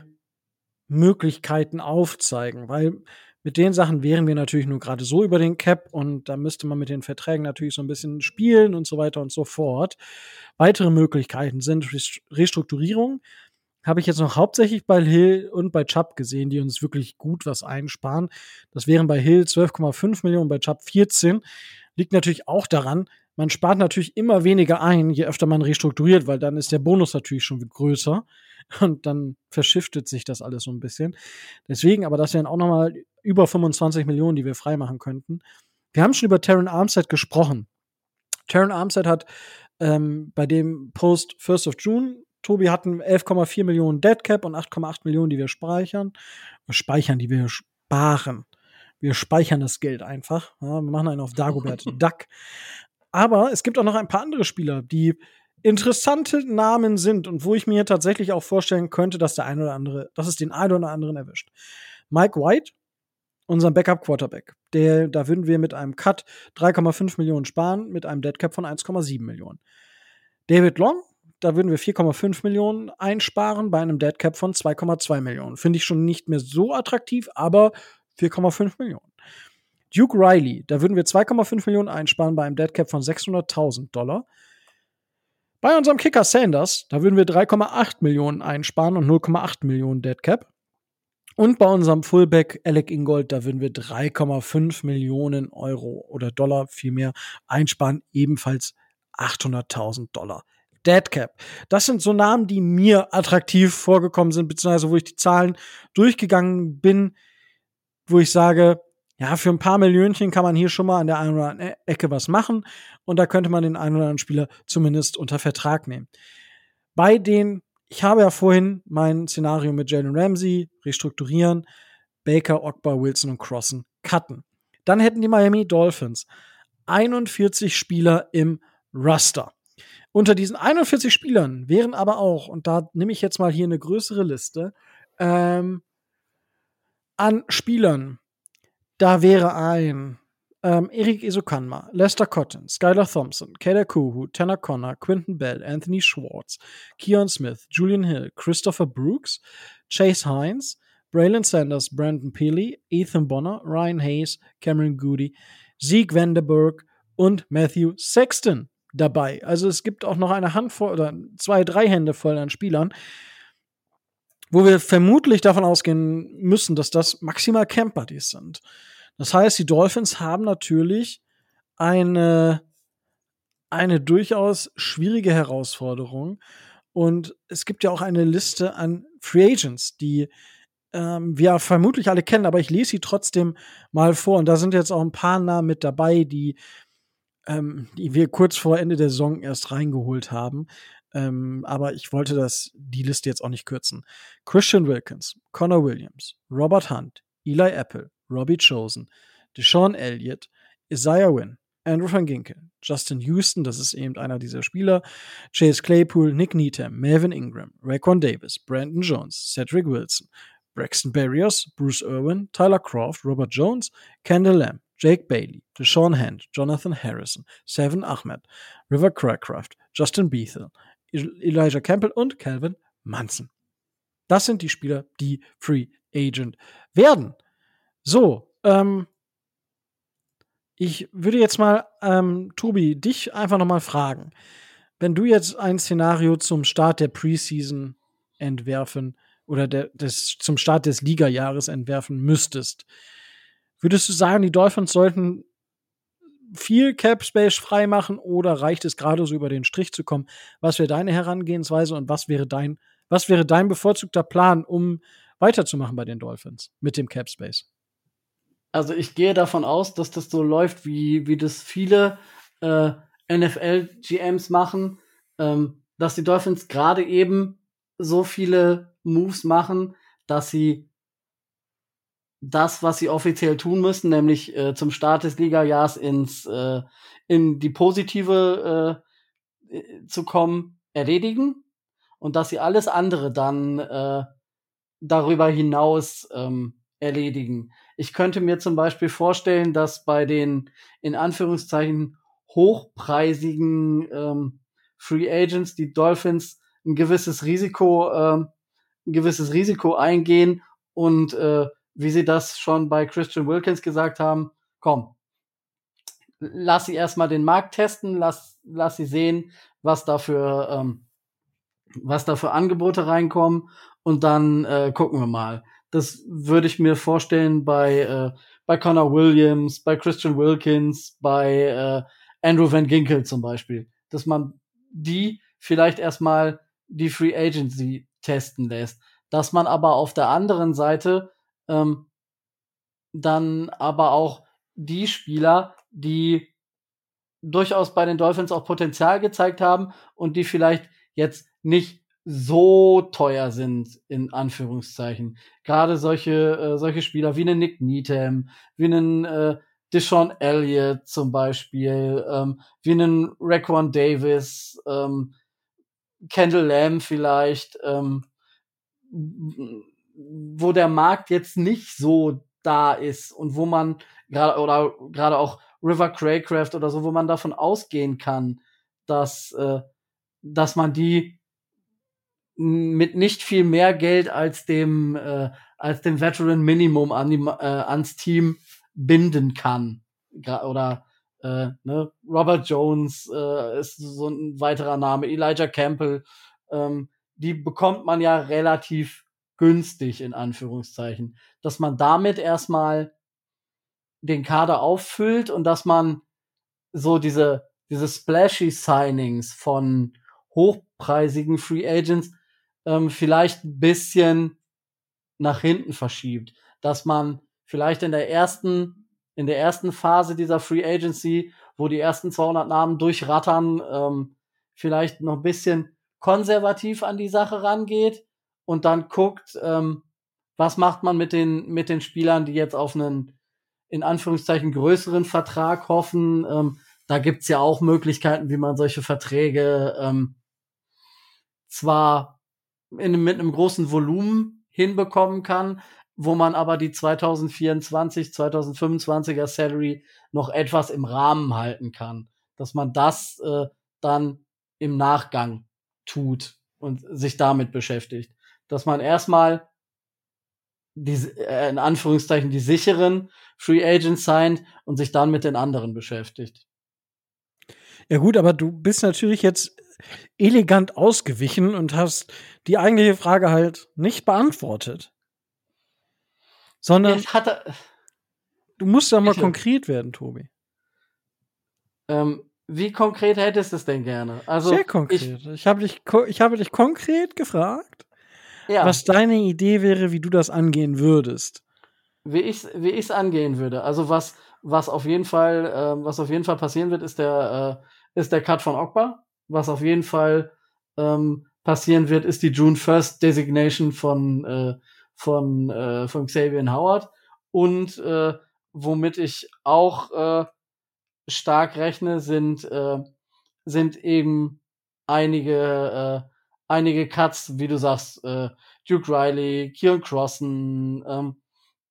Möglichkeiten aufzeigen, weil mit den Sachen wären wir natürlich nur gerade so über den Cap und da müsste man mit den Verträgen natürlich so ein bisschen spielen und so weiter und so fort. Weitere Möglichkeiten sind Restrukturierung. Habe ich jetzt noch hauptsächlich bei Hill und bei Chubb gesehen, die uns wirklich gut was einsparen. Das wären bei Hill 12,5 Millionen, bei Chubb 14. Liegt natürlich auch daran, man spart natürlich immer weniger ein, je öfter man restrukturiert, weil dann ist der Bonus natürlich schon größer und dann verschiftet sich das alles so ein bisschen. Deswegen, aber das wären auch nochmal über 25 Millionen, die wir freimachen könnten. Wir haben schon über Terran Armstead gesprochen. Terran Armstead hat ähm, bei dem Post First of June, Tobi hatten 11,4 Millionen Dead Cap und 8,8 Millionen, die wir speichern. Speichern, die wir sparen. Wir speichern das Geld einfach. Ja, wir machen einen auf Dagobert Duck. Aber es gibt auch noch ein paar andere Spieler, die interessante Namen sind und wo ich mir tatsächlich auch vorstellen könnte, dass der ein oder andere, dass es den einen oder anderen erwischt. Mike White unseren Backup-Quarterback. Der, da würden wir mit einem Cut 3,5 Millionen sparen, mit einem Deadcap von 1,7 Millionen. David Long, da würden wir 4,5 Millionen einsparen bei einem Deadcap von 2,2 Millionen. Finde ich schon nicht mehr so attraktiv, aber 4,5 Millionen. Duke Riley, da würden wir 2,5 Millionen einsparen bei einem Deadcap von 600.000 Dollar. Bei unserem Kicker Sanders, da würden wir 3,8 Millionen einsparen und 0,8 Millionen Deadcap. Und bei unserem Fullback Alec Ingold, da würden wir 3,5 Millionen Euro oder Dollar vielmehr einsparen, ebenfalls 800.000 Dollar. Deadcap. Das sind so Namen, die mir attraktiv vorgekommen sind, beziehungsweise wo ich die Zahlen durchgegangen bin, wo ich sage, ja, für ein paar Millionchen kann man hier schon mal an der einen oder anderen Ecke was machen und da könnte man den einen oder anderen Spieler zumindest unter Vertrag nehmen. Bei den ich habe ja vorhin mein Szenario mit Jalen Ramsey restrukturieren, Baker, Ogba, Wilson und Crossen cutten. Dann hätten die Miami Dolphins 41 Spieler im Raster. Unter diesen 41 Spielern wären aber auch, und da nehme ich jetzt mal hier eine größere Liste, ähm, an Spielern. Da wäre ein ähm, Erik Isokanma, Lester Cotton, Skylar Thompson, Kader Kuhu, Tanner Connor, Quinton Bell, Anthony Schwartz, Keon Smith, Julian Hill, Christopher Brooks, Chase Hines, Braylon Sanders, Brandon Peely, Ethan Bonner, Ryan Hayes, Cameron Goody, Zeke Vanderberg und Matthew Sexton dabei. Also es gibt auch noch eine Handvoll oder zwei, drei Hände voll an Spielern, wo wir vermutlich davon ausgehen müssen, dass das maximal Camp Buddies sind. Das heißt, die Dolphins haben natürlich eine, eine durchaus schwierige Herausforderung. Und es gibt ja auch eine Liste an Free Agents, die ähm, wir vermutlich alle kennen, aber ich lese sie trotzdem mal vor. Und da sind jetzt auch ein paar Namen mit dabei, die, ähm, die wir kurz vor Ende der Saison erst reingeholt haben. Ähm, aber ich wollte das, die Liste jetzt auch nicht kürzen. Christian Wilkins, Connor Williams, Robert Hunt, Eli Apple, Robbie Chosen, Deshaun Elliott, Isaiah Wynn, Andrew van Ginkel, Justin Houston, das ist eben einer dieser Spieler, Chase Claypool, Nick Needham, Melvin Ingram, Raquan Davis, Brandon Jones, Cedric Wilson, Braxton Berrios, Bruce Irwin, Tyler Croft, Robert Jones, Kendall Lamb, Jake Bailey, Deshaun Hand, Jonathan Harrison, Seven Ahmed, River Crackraft, Justin Bethel, Elijah Campbell und Calvin Munson. Das sind die Spieler, die Free Agent werden. So, ähm, ich würde jetzt mal, ähm, Tobi, dich einfach noch mal fragen. Wenn du jetzt ein Szenario zum Start der Preseason entwerfen oder der, des, zum Start des Ligajahres entwerfen müsstest, würdest du sagen, die Dolphins sollten viel Cap Space freimachen oder reicht es gerade so über den Strich zu kommen? Was wäre deine Herangehensweise und was wäre dein, was wäre dein bevorzugter Plan, um weiterzumachen bei den Dolphins mit dem Cap Space? Also ich gehe davon aus, dass das so läuft, wie, wie das viele äh, NFL-GMs machen, ähm, dass die Dolphins gerade eben so viele Moves machen, dass sie das, was sie offiziell tun müssen, nämlich äh, zum Start des Liga-Jahres ins äh, in die positive äh, zu kommen, erledigen und dass sie alles andere dann äh, darüber hinaus ähm, erledigen. Ich könnte mir zum Beispiel vorstellen, dass bei den in Anführungszeichen hochpreisigen ähm, Free Agents die Dolphins ein gewisses Risiko, äh, ein gewisses Risiko eingehen und äh, wie sie das schon bei Christian Wilkins gesagt haben, komm, lass sie erstmal den Markt testen, lass, lass sie sehen, was da für, ähm, was da für Angebote reinkommen und dann äh, gucken wir mal. Das würde ich mir vorstellen bei, äh, bei Connor Williams, bei Christian Wilkins, bei äh, Andrew Van Ginkel zum Beispiel, dass man die vielleicht erstmal die Free Agency testen lässt, dass man aber auf der anderen Seite ähm, dann aber auch die Spieler, die durchaus bei den Dolphins auch Potenzial gezeigt haben und die vielleicht jetzt nicht so teuer sind, in Anführungszeichen. Gerade solche, äh, solche Spieler wie einen Nick Needham, wie einen äh, Deshaun Elliott zum Beispiel, ähm, wie einen Raquan Davis, ähm, Kendall Lamb vielleicht, ähm, wo der Markt jetzt nicht so da ist und wo man gerade oder gerade auch River Craycraft oder so, wo man davon ausgehen kann, dass äh, dass man die mit nicht viel mehr Geld als dem äh, als dem Veteran Minimum an die, äh, ans Team binden kann oder äh, ne? Robert Jones äh, ist so ein weiterer Name Elijah Campbell ähm, die bekommt man ja relativ günstig in Anführungszeichen, dass man damit erstmal den Kader auffüllt und dass man so diese diese splashy Signings von hochpreisigen Free Agents ähm, vielleicht ein bisschen nach hinten verschiebt, dass man vielleicht in der ersten in der ersten Phase dieser Free Agency, wo die ersten 200 Namen durchrattern, ähm, vielleicht noch ein bisschen konservativ an die Sache rangeht und dann guckt, ähm, was macht man mit den, mit den Spielern, die jetzt auf einen, in Anführungszeichen, größeren Vertrag hoffen. Ähm, da gibt's ja auch Möglichkeiten, wie man solche Verträge ähm, zwar in, mit einem großen Volumen hinbekommen kann, wo man aber die 2024, 2025er Salary noch etwas im Rahmen halten kann. Dass man das äh, dann im Nachgang tut und sich damit beschäftigt dass man erstmal die, äh, in Anführungszeichen die sicheren Free Agents signed und sich dann mit den anderen beschäftigt. Ja gut, aber du bist natürlich jetzt elegant ausgewichen und hast die eigentliche Frage halt nicht beantwortet. Sondern hatte, du musst ja mal bitte. konkret werden, Tobi. Ähm, wie konkret hättest du es denn gerne? Also Sehr konkret. Ich, ich habe dich, ich habe dich konkret gefragt ja. was deine Idee wäre, wie du das angehen würdest. Wie ich wie ich's angehen würde. Also was was auf jeden Fall äh, was auf jeden Fall passieren wird, ist der äh, ist der Cut von Ogba. Was auf jeden Fall ähm, passieren wird, ist die June 1st Designation von äh, von äh, von Xavier Howard und äh, womit ich auch äh, stark rechne, sind äh, sind eben einige äh, einige Cuts, wie du sagst, äh, Duke Riley, Kieran Crossen, ähm,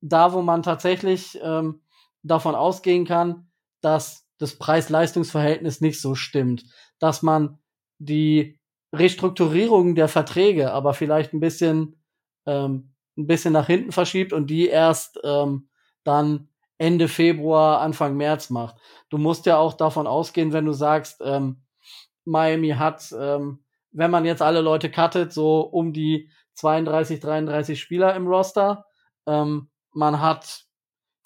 da wo man tatsächlich ähm, davon ausgehen kann, dass das Preis-Leistungs-Verhältnis nicht so stimmt, dass man die Restrukturierung der Verträge aber vielleicht ein bisschen ähm, ein bisschen nach hinten verschiebt und die erst ähm, dann Ende Februar, Anfang März macht. Du musst ja auch davon ausgehen, wenn du sagst, ähm, Miami hat ähm, wenn man jetzt alle Leute cuttet, so um die 32, 33 Spieler im Roster. Ähm, man hat,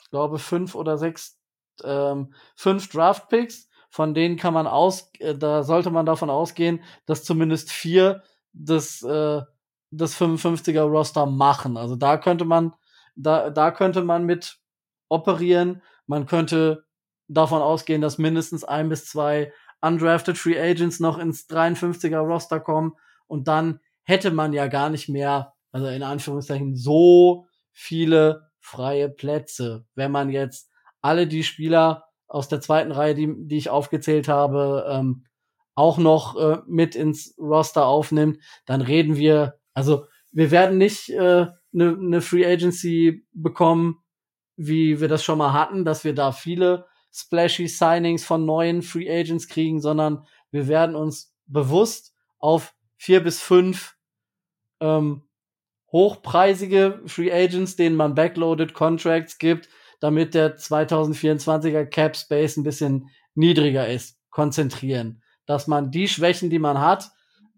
ich glaube, fünf oder sechs, ähm, fünf Draft Picks. Von denen kann man aus, äh, da sollte man davon ausgehen, dass zumindest vier das, äh, das 55er Roster machen. Also da könnte man, da, da könnte man mit operieren. Man könnte davon ausgehen, dass mindestens ein bis zwei undrafted Free Agents noch ins 53er Roster kommen. Und dann hätte man ja gar nicht mehr, also in Anführungszeichen, so viele freie Plätze, wenn man jetzt alle die Spieler aus der zweiten Reihe, die, die ich aufgezählt habe, ähm, auch noch äh, mit ins Roster aufnimmt, dann reden wir, also wir werden nicht eine äh, ne, ne Free Agency bekommen, wie wir das schon mal hatten, dass wir da viele splashy Signings von neuen Free Agents kriegen, sondern wir werden uns bewusst auf vier bis fünf ähm, hochpreisige Free Agents, denen man backloaded Contracts gibt, damit der 2024er Cap Space ein bisschen niedriger ist, konzentrieren. Dass man die Schwächen, die man hat,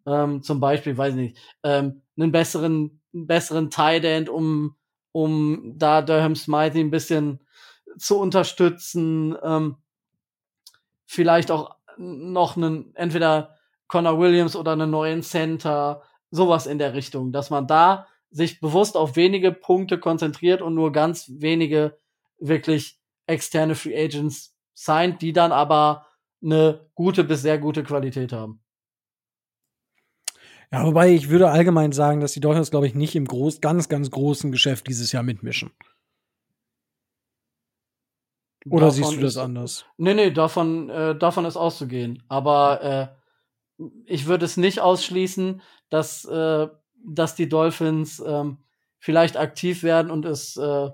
ähm, zum Beispiel, weiß nicht, ähm, einen besseren, einen besseren Tight End, um, um da Durham Smythe ein bisschen zu unterstützen, ähm, vielleicht auch noch einen, entweder Connor Williams oder einen neuen Center, sowas in der Richtung, dass man da sich bewusst auf wenige Punkte konzentriert und nur ganz wenige wirklich externe Free Agents signed, die dann aber eine gute bis sehr gute Qualität haben. Ja, wobei ich würde allgemein sagen, dass die Dolphins, glaube ich, nicht im groß, ganz, ganz großen Geschäft dieses Jahr mitmischen. Oder davon siehst du das ist, anders? Nee, nee, davon, äh, davon ist auszugehen. Aber äh, ich würde es nicht ausschließen, dass, äh, dass die Dolphins ähm, vielleicht aktiv werden und es äh,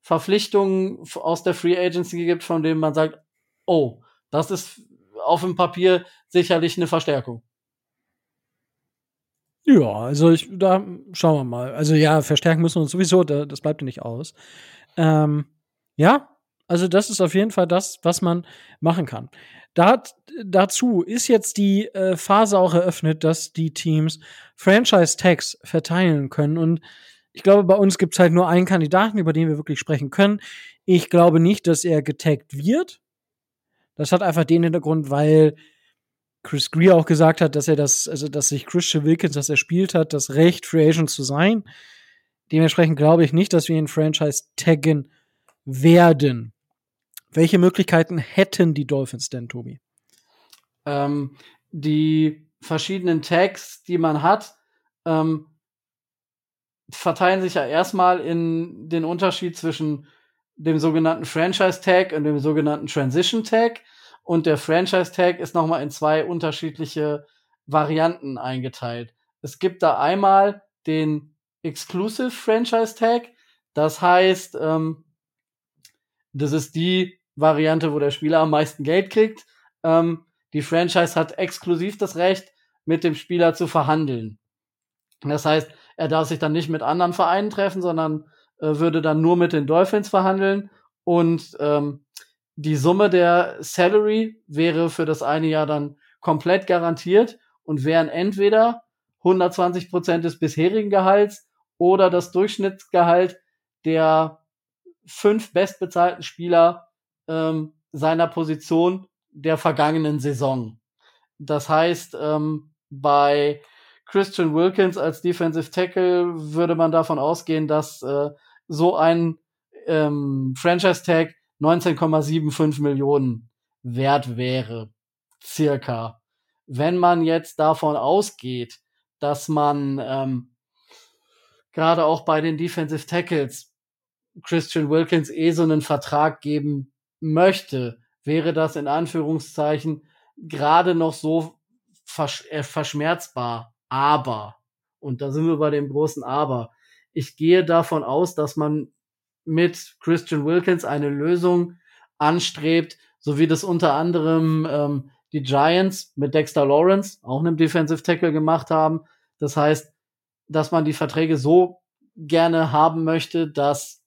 Verpflichtungen aus der Free Agency gibt, von denen man sagt, oh, das ist auf dem Papier sicherlich eine Verstärkung. Ja, also ich, da schauen wir mal. Also ja, verstärken müssen wir uns sowieso, das bleibt ja nicht aus. Ähm, ja, also das ist auf jeden Fall das, was man machen kann. Da, dazu ist jetzt die äh, Phase auch eröffnet, dass die Teams Franchise-Tags verteilen können. Und ich glaube, bei uns gibt es halt nur einen Kandidaten, über den wir wirklich sprechen können. Ich glaube nicht, dass er getaggt wird. Das hat einfach den Hintergrund, weil Chris Greer auch gesagt hat, dass er das, also dass sich Christian Wilkins, das er spielt hat, das Recht, Free Agent zu sein. Dementsprechend glaube ich nicht, dass wir ihn Franchise taggen werden. Welche Möglichkeiten hätten die Dolphins denn, Tobi? Ähm, die verschiedenen Tags, die man hat, ähm, verteilen sich ja erstmal in den Unterschied zwischen dem sogenannten Franchise Tag und dem sogenannten Transition Tag. Und der Franchise Tag ist nochmal in zwei unterschiedliche Varianten eingeteilt. Es gibt da einmal den Exclusive Franchise Tag. Das heißt, ähm, das ist die Variante, wo der Spieler am meisten Geld kriegt. Ähm, die Franchise hat exklusiv das Recht, mit dem Spieler zu verhandeln. Das heißt, er darf sich dann nicht mit anderen Vereinen treffen, sondern äh, würde dann nur mit den Dolphins verhandeln. Und ähm, die Summe der Salary wäre für das eine Jahr dann komplett garantiert und wären entweder 120 Prozent des bisherigen Gehalts oder das Durchschnittsgehalt der fünf bestbezahlten Spieler ähm, seiner Position der vergangenen Saison. Das heißt, ähm, bei Christian Wilkins als Defensive Tackle würde man davon ausgehen, dass äh, so ein ähm, Franchise Tag 19,75 Millionen wert wäre. Circa. Wenn man jetzt davon ausgeht, dass man ähm, gerade auch bei den Defensive Tackles Christian Wilkins eh so einen Vertrag geben möchte, wäre das in Anführungszeichen gerade noch so versch äh, verschmerzbar. Aber, und da sind wir bei dem großen Aber, ich gehe davon aus, dass man mit Christian Wilkins eine Lösung anstrebt, so wie das unter anderem ähm, die Giants mit Dexter Lawrence, auch einem Defensive Tackle, gemacht haben. Das heißt, dass man die Verträge so gerne haben möchte, dass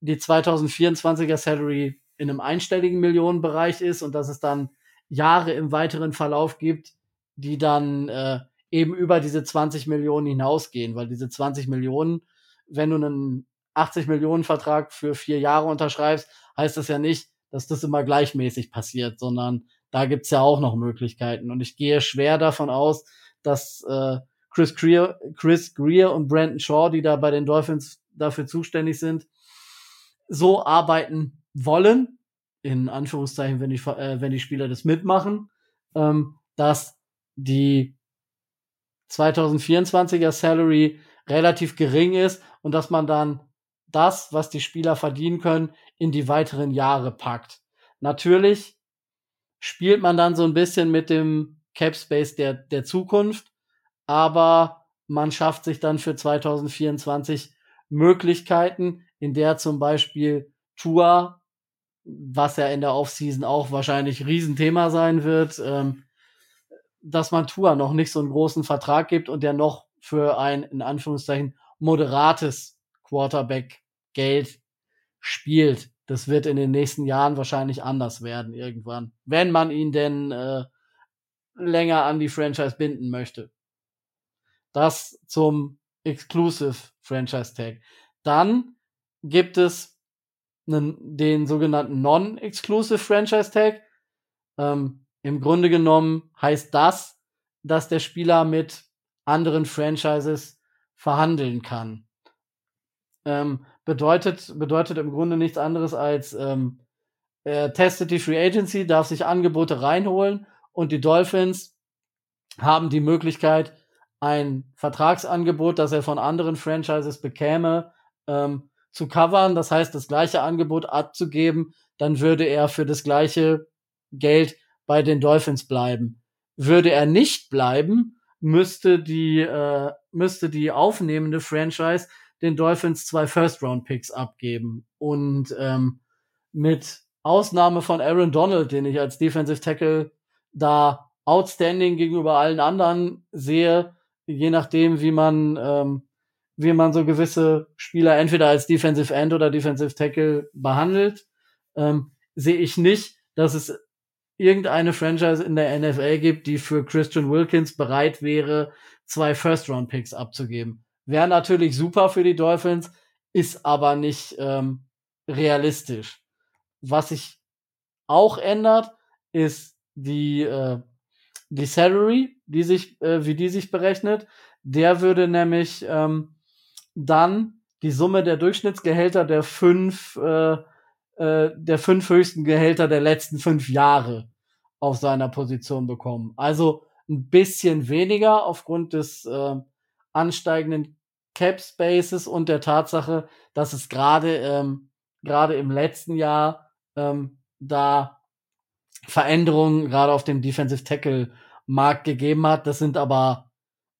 die 2024er Salary in einem einstelligen Millionenbereich ist und dass es dann Jahre im weiteren Verlauf gibt, die dann äh, eben über diese 20 Millionen hinausgehen, weil diese 20 Millionen, wenn du einen 80 Millionen Vertrag für vier Jahre unterschreibst, heißt das ja nicht, dass das immer gleichmäßig passiert, sondern da gibt's ja auch noch Möglichkeiten. Und ich gehe schwer davon aus, dass äh, Chris Greer, Chris Greer und Brandon Shaw, die da bei den Dolphins dafür zuständig sind, so arbeiten wollen, in Anführungszeichen, wenn die, äh, wenn die Spieler das mitmachen, ähm, dass die 2024er Salary relativ gering ist und dass man dann das, was die Spieler verdienen können, in die weiteren Jahre packt. Natürlich spielt man dann so ein bisschen mit dem Cap Space der, der Zukunft, aber man schafft sich dann für 2024 Möglichkeiten, in der zum Beispiel Tour, was ja in der Offseason auch wahrscheinlich Riesenthema sein wird, ähm, dass man Tour noch nicht so einen großen Vertrag gibt und der noch für ein, in Anführungszeichen, moderates Quarterback-Geld spielt. Das wird in den nächsten Jahren wahrscheinlich anders werden irgendwann, wenn man ihn denn äh, länger an die Franchise binden möchte. Das zum Exclusive Franchise Tag. Dann gibt es einen, den sogenannten Non-Exclusive Franchise Tag. Ähm, Im Grunde genommen heißt das, dass der Spieler mit anderen Franchises verhandeln kann. Ähm, bedeutet, bedeutet im Grunde nichts anderes als ähm, er testet die Free Agency, darf sich Angebote reinholen und die Dolphins haben die Möglichkeit, ein Vertragsangebot, das er von anderen Franchises bekäme, ähm, zu covern. Das heißt, das gleiche Angebot abzugeben, dann würde er für das gleiche Geld bei den Dolphins bleiben. Würde er nicht bleiben, müsste die, äh, müsste die aufnehmende Franchise den Dolphins zwei First-Round-Picks abgeben. Und ähm, mit Ausnahme von Aaron Donald, den ich als Defensive Tackle da outstanding gegenüber allen anderen sehe, je nachdem, wie man, ähm, wie man so gewisse Spieler entweder als Defensive End oder Defensive Tackle behandelt, ähm, sehe ich nicht, dass es irgendeine Franchise in der NFL gibt, die für Christian Wilkins bereit wäre, zwei First-Round-Picks abzugeben. Wäre natürlich super für die Dolphins, ist aber nicht ähm, realistisch. Was sich auch ändert, ist die äh, die Salary, die sich, äh, wie die sich berechnet, der würde nämlich ähm, dann die Summe der Durchschnittsgehälter der fünf, äh, äh, der fünf höchsten Gehälter der letzten fünf Jahre auf seiner Position bekommen. Also ein bisschen weniger aufgrund des äh, ansteigenden Cap Spaces und der Tatsache, dass es gerade ähm, gerade im letzten Jahr ähm, da Veränderungen gerade auf dem Defensive Tackle Markt gegeben hat. Das sind aber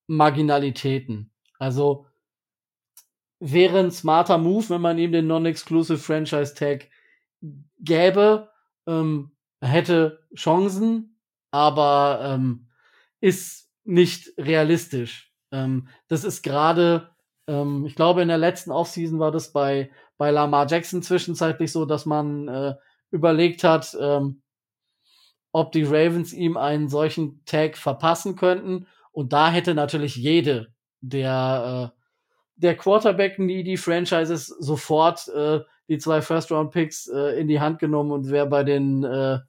Marginalitäten. Also wäre ein smarter Move, wenn man ihm den Non-Exclusive Franchise Tag gäbe, ähm, hätte Chancen, aber ähm, ist nicht realistisch. Ähm, das ist gerade, ähm, ich glaube, in der letzten Offseason war das bei, bei Lamar Jackson zwischenzeitlich so, dass man äh, überlegt hat, ähm, ob die Ravens ihm einen solchen Tag verpassen könnten. Und da hätte natürlich jede der, äh, der Quarterback-needy Franchises sofort äh, die zwei First-Round-Picks äh, in die Hand genommen und wäre bei den äh,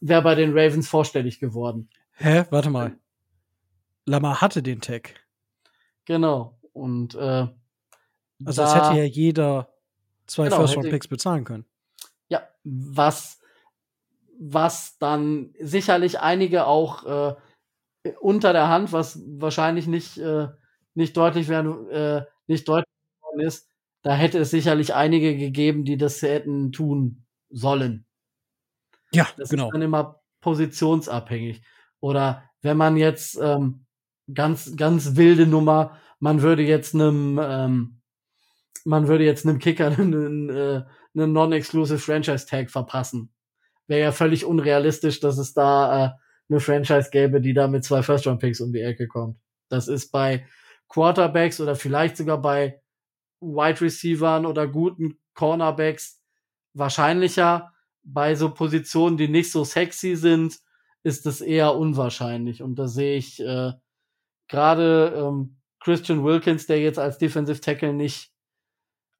wäre bei den Ravens vorstellig geworden. Hä? Warte mal. Lamar hatte den Tag. Genau. Und äh, also da, es hätte ja jeder zwei genau, First-Round-Picks bezahlen können. Ja, was was dann sicherlich einige auch äh, unter der Hand, was wahrscheinlich nicht, äh, nicht deutlich werden, äh, nicht deutlich geworden ist, da hätte es sicherlich einige gegeben, die das hätten tun sollen. Ja, das genau. ist dann immer positionsabhängig. Oder wenn man jetzt ähm, ganz, ganz wilde Nummer, man würde jetzt einem, ähm, man würde jetzt einem Kicker einen, äh, einen Non-Exclusive Franchise Tag verpassen wäre ja völlig unrealistisch, dass es da äh, eine Franchise gäbe, die da mit zwei First-Round-Picks um die Ecke kommt. Das ist bei Quarterbacks oder vielleicht sogar bei Wide Receivern oder guten Cornerbacks wahrscheinlicher. Bei so Positionen, die nicht so sexy sind, ist es eher unwahrscheinlich. Und da sehe ich äh, gerade ähm, Christian Wilkins, der jetzt als Defensive Tackle nicht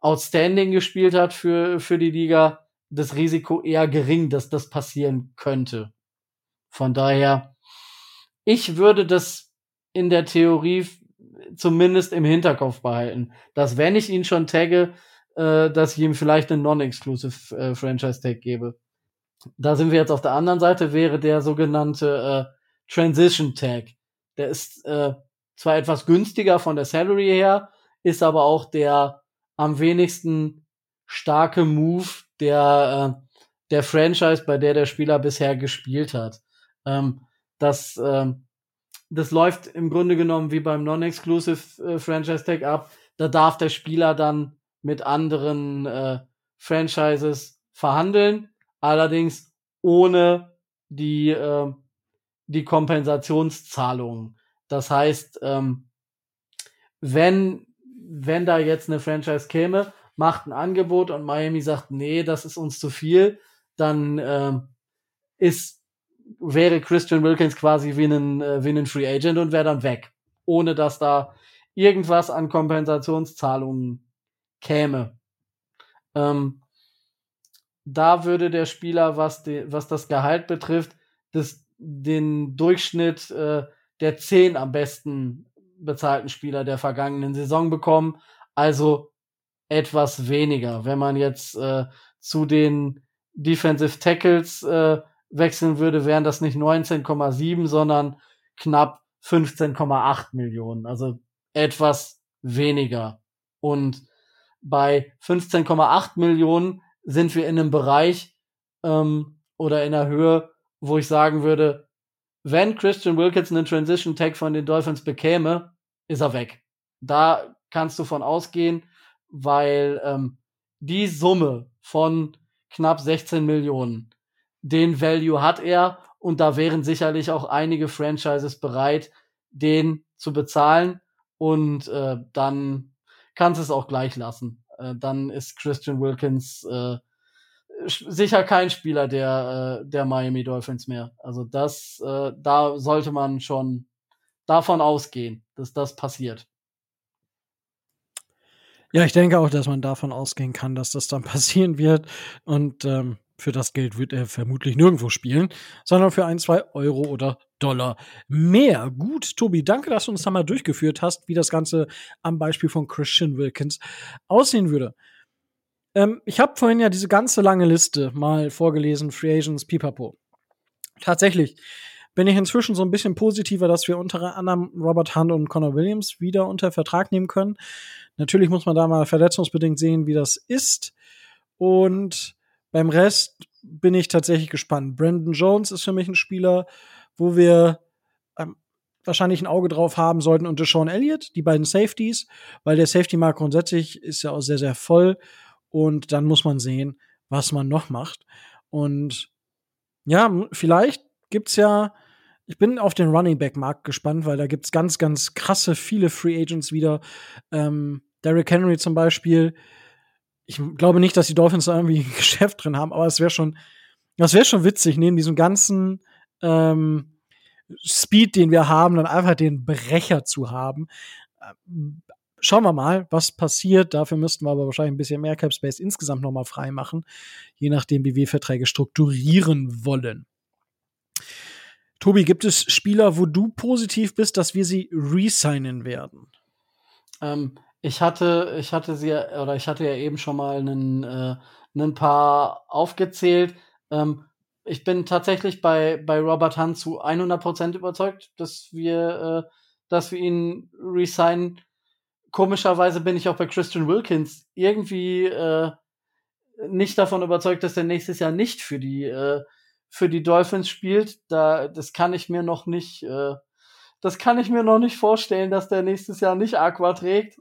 outstanding gespielt hat für, für die Liga, das Risiko eher gering, dass das passieren könnte. Von daher, ich würde das in der Theorie zumindest im Hinterkopf behalten, dass wenn ich ihn schon tagge, äh, dass ich ihm vielleicht einen Non-Exclusive äh, Franchise-Tag gebe. Da sind wir jetzt auf der anderen Seite, wäre der sogenannte äh, Transition Tag. Der ist äh, zwar etwas günstiger von der Salary her, ist aber auch der am wenigsten starke Move der, äh, der Franchise, bei der der Spieler bisher gespielt hat. Ähm, das, ähm, das läuft im Grunde genommen wie beim Non-Exclusive äh, Franchise Tag ab. Da darf der Spieler dann mit anderen äh, Franchises verhandeln, allerdings ohne die, äh, die Kompensationszahlungen. Das heißt, ähm, wenn, wenn da jetzt eine Franchise käme, macht ein Angebot und Miami sagt, nee, das ist uns zu viel, dann ähm, ist, wäre Christian Wilkins quasi wie ein, äh, wie ein Free Agent und wäre dann weg. Ohne dass da irgendwas an Kompensationszahlungen käme. Ähm, da würde der Spieler, was, die, was das Gehalt betrifft, das, den Durchschnitt äh, der zehn am besten bezahlten Spieler der vergangenen Saison bekommen. Also etwas weniger. Wenn man jetzt äh, zu den Defensive Tackles äh, wechseln würde, wären das nicht 19,7, sondern knapp 15,8 Millionen. Also etwas weniger. Und bei 15,8 Millionen sind wir in einem Bereich ähm, oder in einer Höhe, wo ich sagen würde, wenn Christian Wilkins einen Transition Tag von den Dolphins bekäme, ist er weg. Da kannst du von ausgehen, weil ähm, die Summe von knapp 16 Millionen, den Value hat er und da wären sicherlich auch einige Franchises bereit, den zu bezahlen und äh, dann kannst es auch gleich lassen. Äh, dann ist Christian Wilkins äh, sicher kein Spieler der, äh, der Miami Dolphins mehr. Also das, äh, da sollte man schon davon ausgehen, dass das passiert. Ja, ich denke auch, dass man davon ausgehen kann, dass das dann passieren wird. Und ähm, für das Geld wird er vermutlich nirgendwo spielen, sondern für ein, zwei Euro oder Dollar mehr. Gut, Tobi, danke, dass du uns da mal durchgeführt hast, wie das Ganze am Beispiel von Christian Wilkins aussehen würde. Ähm, ich habe vorhin ja diese ganze lange Liste mal vorgelesen, Free Agents, Pipapo. Tatsächlich bin ich inzwischen so ein bisschen positiver, dass wir unter anderem Robert Hunt und Connor Williams wieder unter Vertrag nehmen können. Natürlich muss man da mal verletzungsbedingt sehen, wie das ist. Und beim Rest bin ich tatsächlich gespannt. Brandon Jones ist für mich ein Spieler, wo wir ähm, wahrscheinlich ein Auge drauf haben sollten und Deshaun Elliott, die beiden Safeties, weil der Safety-Markt grundsätzlich ist ja auch sehr, sehr voll. Und dann muss man sehen, was man noch macht. Und ja, vielleicht gibt's ja, ich bin auf den Running Back Markt gespannt, weil da gibt's ganz, ganz krasse viele Free Agents wieder. Ähm, Derrick Henry zum Beispiel. Ich glaube nicht, dass die Dolphins da irgendwie ein Geschäft drin haben, aber es wäre schon, das wäre schon witzig, neben diesem ganzen ähm, Speed, den wir haben, dann einfach den Brecher zu haben schauen wir mal, was passiert. Dafür müssten wir aber wahrscheinlich ein bisschen mehr Cap Space insgesamt nochmal frei machen, je nachdem, wie wir Verträge strukturieren wollen. Tobi, gibt es Spieler, wo du positiv bist, dass wir sie resignen werden? Ähm, ich hatte, ich hatte sie, oder ich hatte ja eben schon mal einen, äh, einen paar aufgezählt. Ähm, ich bin tatsächlich bei, bei Robert Hunt zu 100% überzeugt, dass wir, äh, dass wir ihn resignen komischerweise bin ich auch bei Christian Wilkins irgendwie äh, nicht davon überzeugt, dass er nächstes Jahr nicht für die äh, für die Dolphins spielt. Da das kann ich mir noch nicht äh, das kann ich mir noch nicht vorstellen, dass der nächstes Jahr nicht Aqua trägt.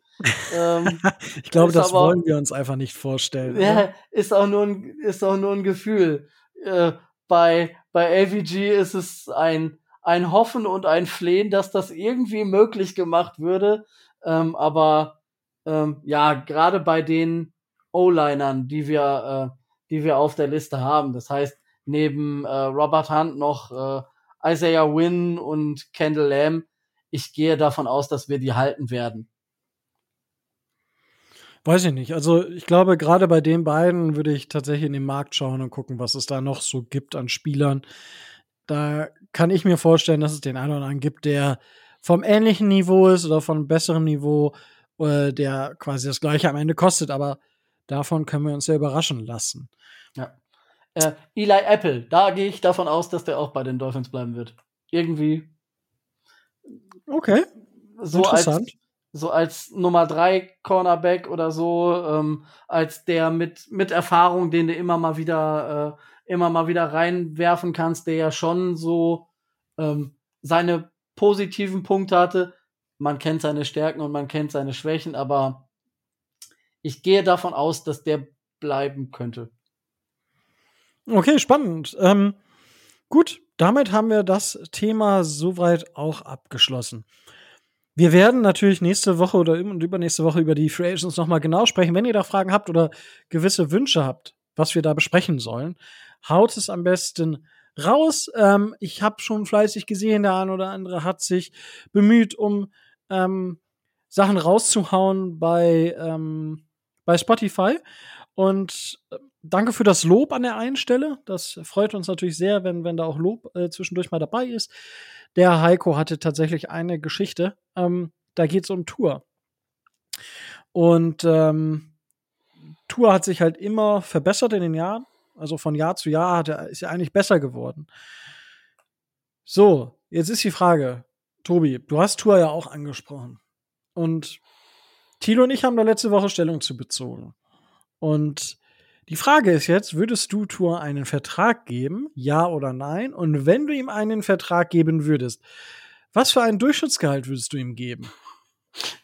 Ähm, ich glaube, das aber, wollen wir uns einfach nicht vorstellen. Ja, ist auch nur ein, ist auch nur ein Gefühl. Äh, bei, bei AVG ist es ein, ein Hoffen und ein Flehen, dass das irgendwie möglich gemacht würde. Ähm, aber ähm, ja, gerade bei den O-Linern, die wir, äh, die wir auf der Liste haben, das heißt, neben äh, Robert Hunt noch äh, Isaiah Wynn und Kendall Lamb. Ich gehe davon aus, dass wir die halten werden. Weiß ich nicht. Also ich glaube, gerade bei den beiden würde ich tatsächlich in den Markt schauen und gucken, was es da noch so gibt an Spielern. Da kann ich mir vorstellen, dass es den einen oder anderen gibt, der vom ähnlichen Niveau ist oder von besserem Niveau, äh, der quasi das gleiche am Ende kostet, aber davon können wir uns ja überraschen lassen. Ja. Äh, Eli Apple, da gehe ich davon aus, dass der auch bei den Dolphins bleiben wird. Irgendwie. Okay. So Interessant. Als, so als Nummer drei Cornerback oder so, ähm, als der mit, mit Erfahrung, den du immer mal wieder, äh, immer mal wieder reinwerfen kannst, der ja schon so ähm, seine positiven Punkte hatte. Man kennt seine Stärken und man kennt seine Schwächen, aber ich gehe davon aus, dass der bleiben könnte. Okay, spannend. Ähm, gut, damit haben wir das Thema soweit auch abgeschlossen. Wir werden natürlich nächste Woche oder übernächste Woche über die Free Agents nochmal genau sprechen. Wenn ihr da Fragen habt oder gewisse Wünsche habt, was wir da besprechen sollen, haut es am besten raus. Ähm, ich habe schon fleißig gesehen, der eine oder andere hat sich bemüht, um ähm, Sachen rauszuhauen bei, ähm, bei Spotify. Und äh, danke für das Lob an der einen Stelle. Das freut uns natürlich sehr, wenn, wenn da auch Lob äh, zwischendurch mal dabei ist. Der Heiko hatte tatsächlich eine Geschichte. Ähm, da geht es um Tour. Und ähm, Tour hat sich halt immer verbessert in den Jahren. Also von Jahr zu Jahr hat er, ist er eigentlich besser geworden. So, jetzt ist die Frage, Tobi, du hast Tour ja auch angesprochen. Und Thilo und ich haben da letzte Woche Stellung zu bezogen. Und die Frage ist jetzt, würdest du Tour einen Vertrag geben, ja oder nein? Und wenn du ihm einen Vertrag geben würdest, was für ein Durchschnittsgehalt würdest du ihm geben?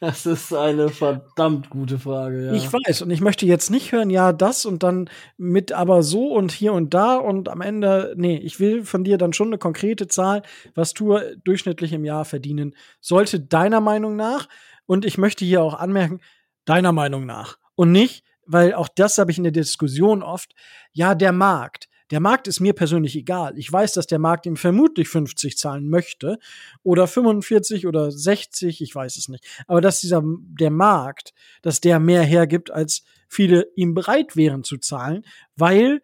Das ist eine verdammt gute Frage, ja. Ich weiß, und ich möchte jetzt nicht hören, ja, das und dann mit aber so und hier und da und am Ende, nee, ich will von dir dann schon eine konkrete Zahl, was Tour durchschnittlich im Jahr verdienen sollte, deiner Meinung nach. Und ich möchte hier auch anmerken, deiner Meinung nach. Und nicht, weil auch das habe ich in der Diskussion oft, ja, der Markt. Der Markt ist mir persönlich egal. Ich weiß, dass der Markt ihm vermutlich 50 zahlen möchte oder 45 oder 60, ich weiß es nicht. Aber dass dieser, der Markt, dass der mehr hergibt, als viele ihm bereit wären zu zahlen, weil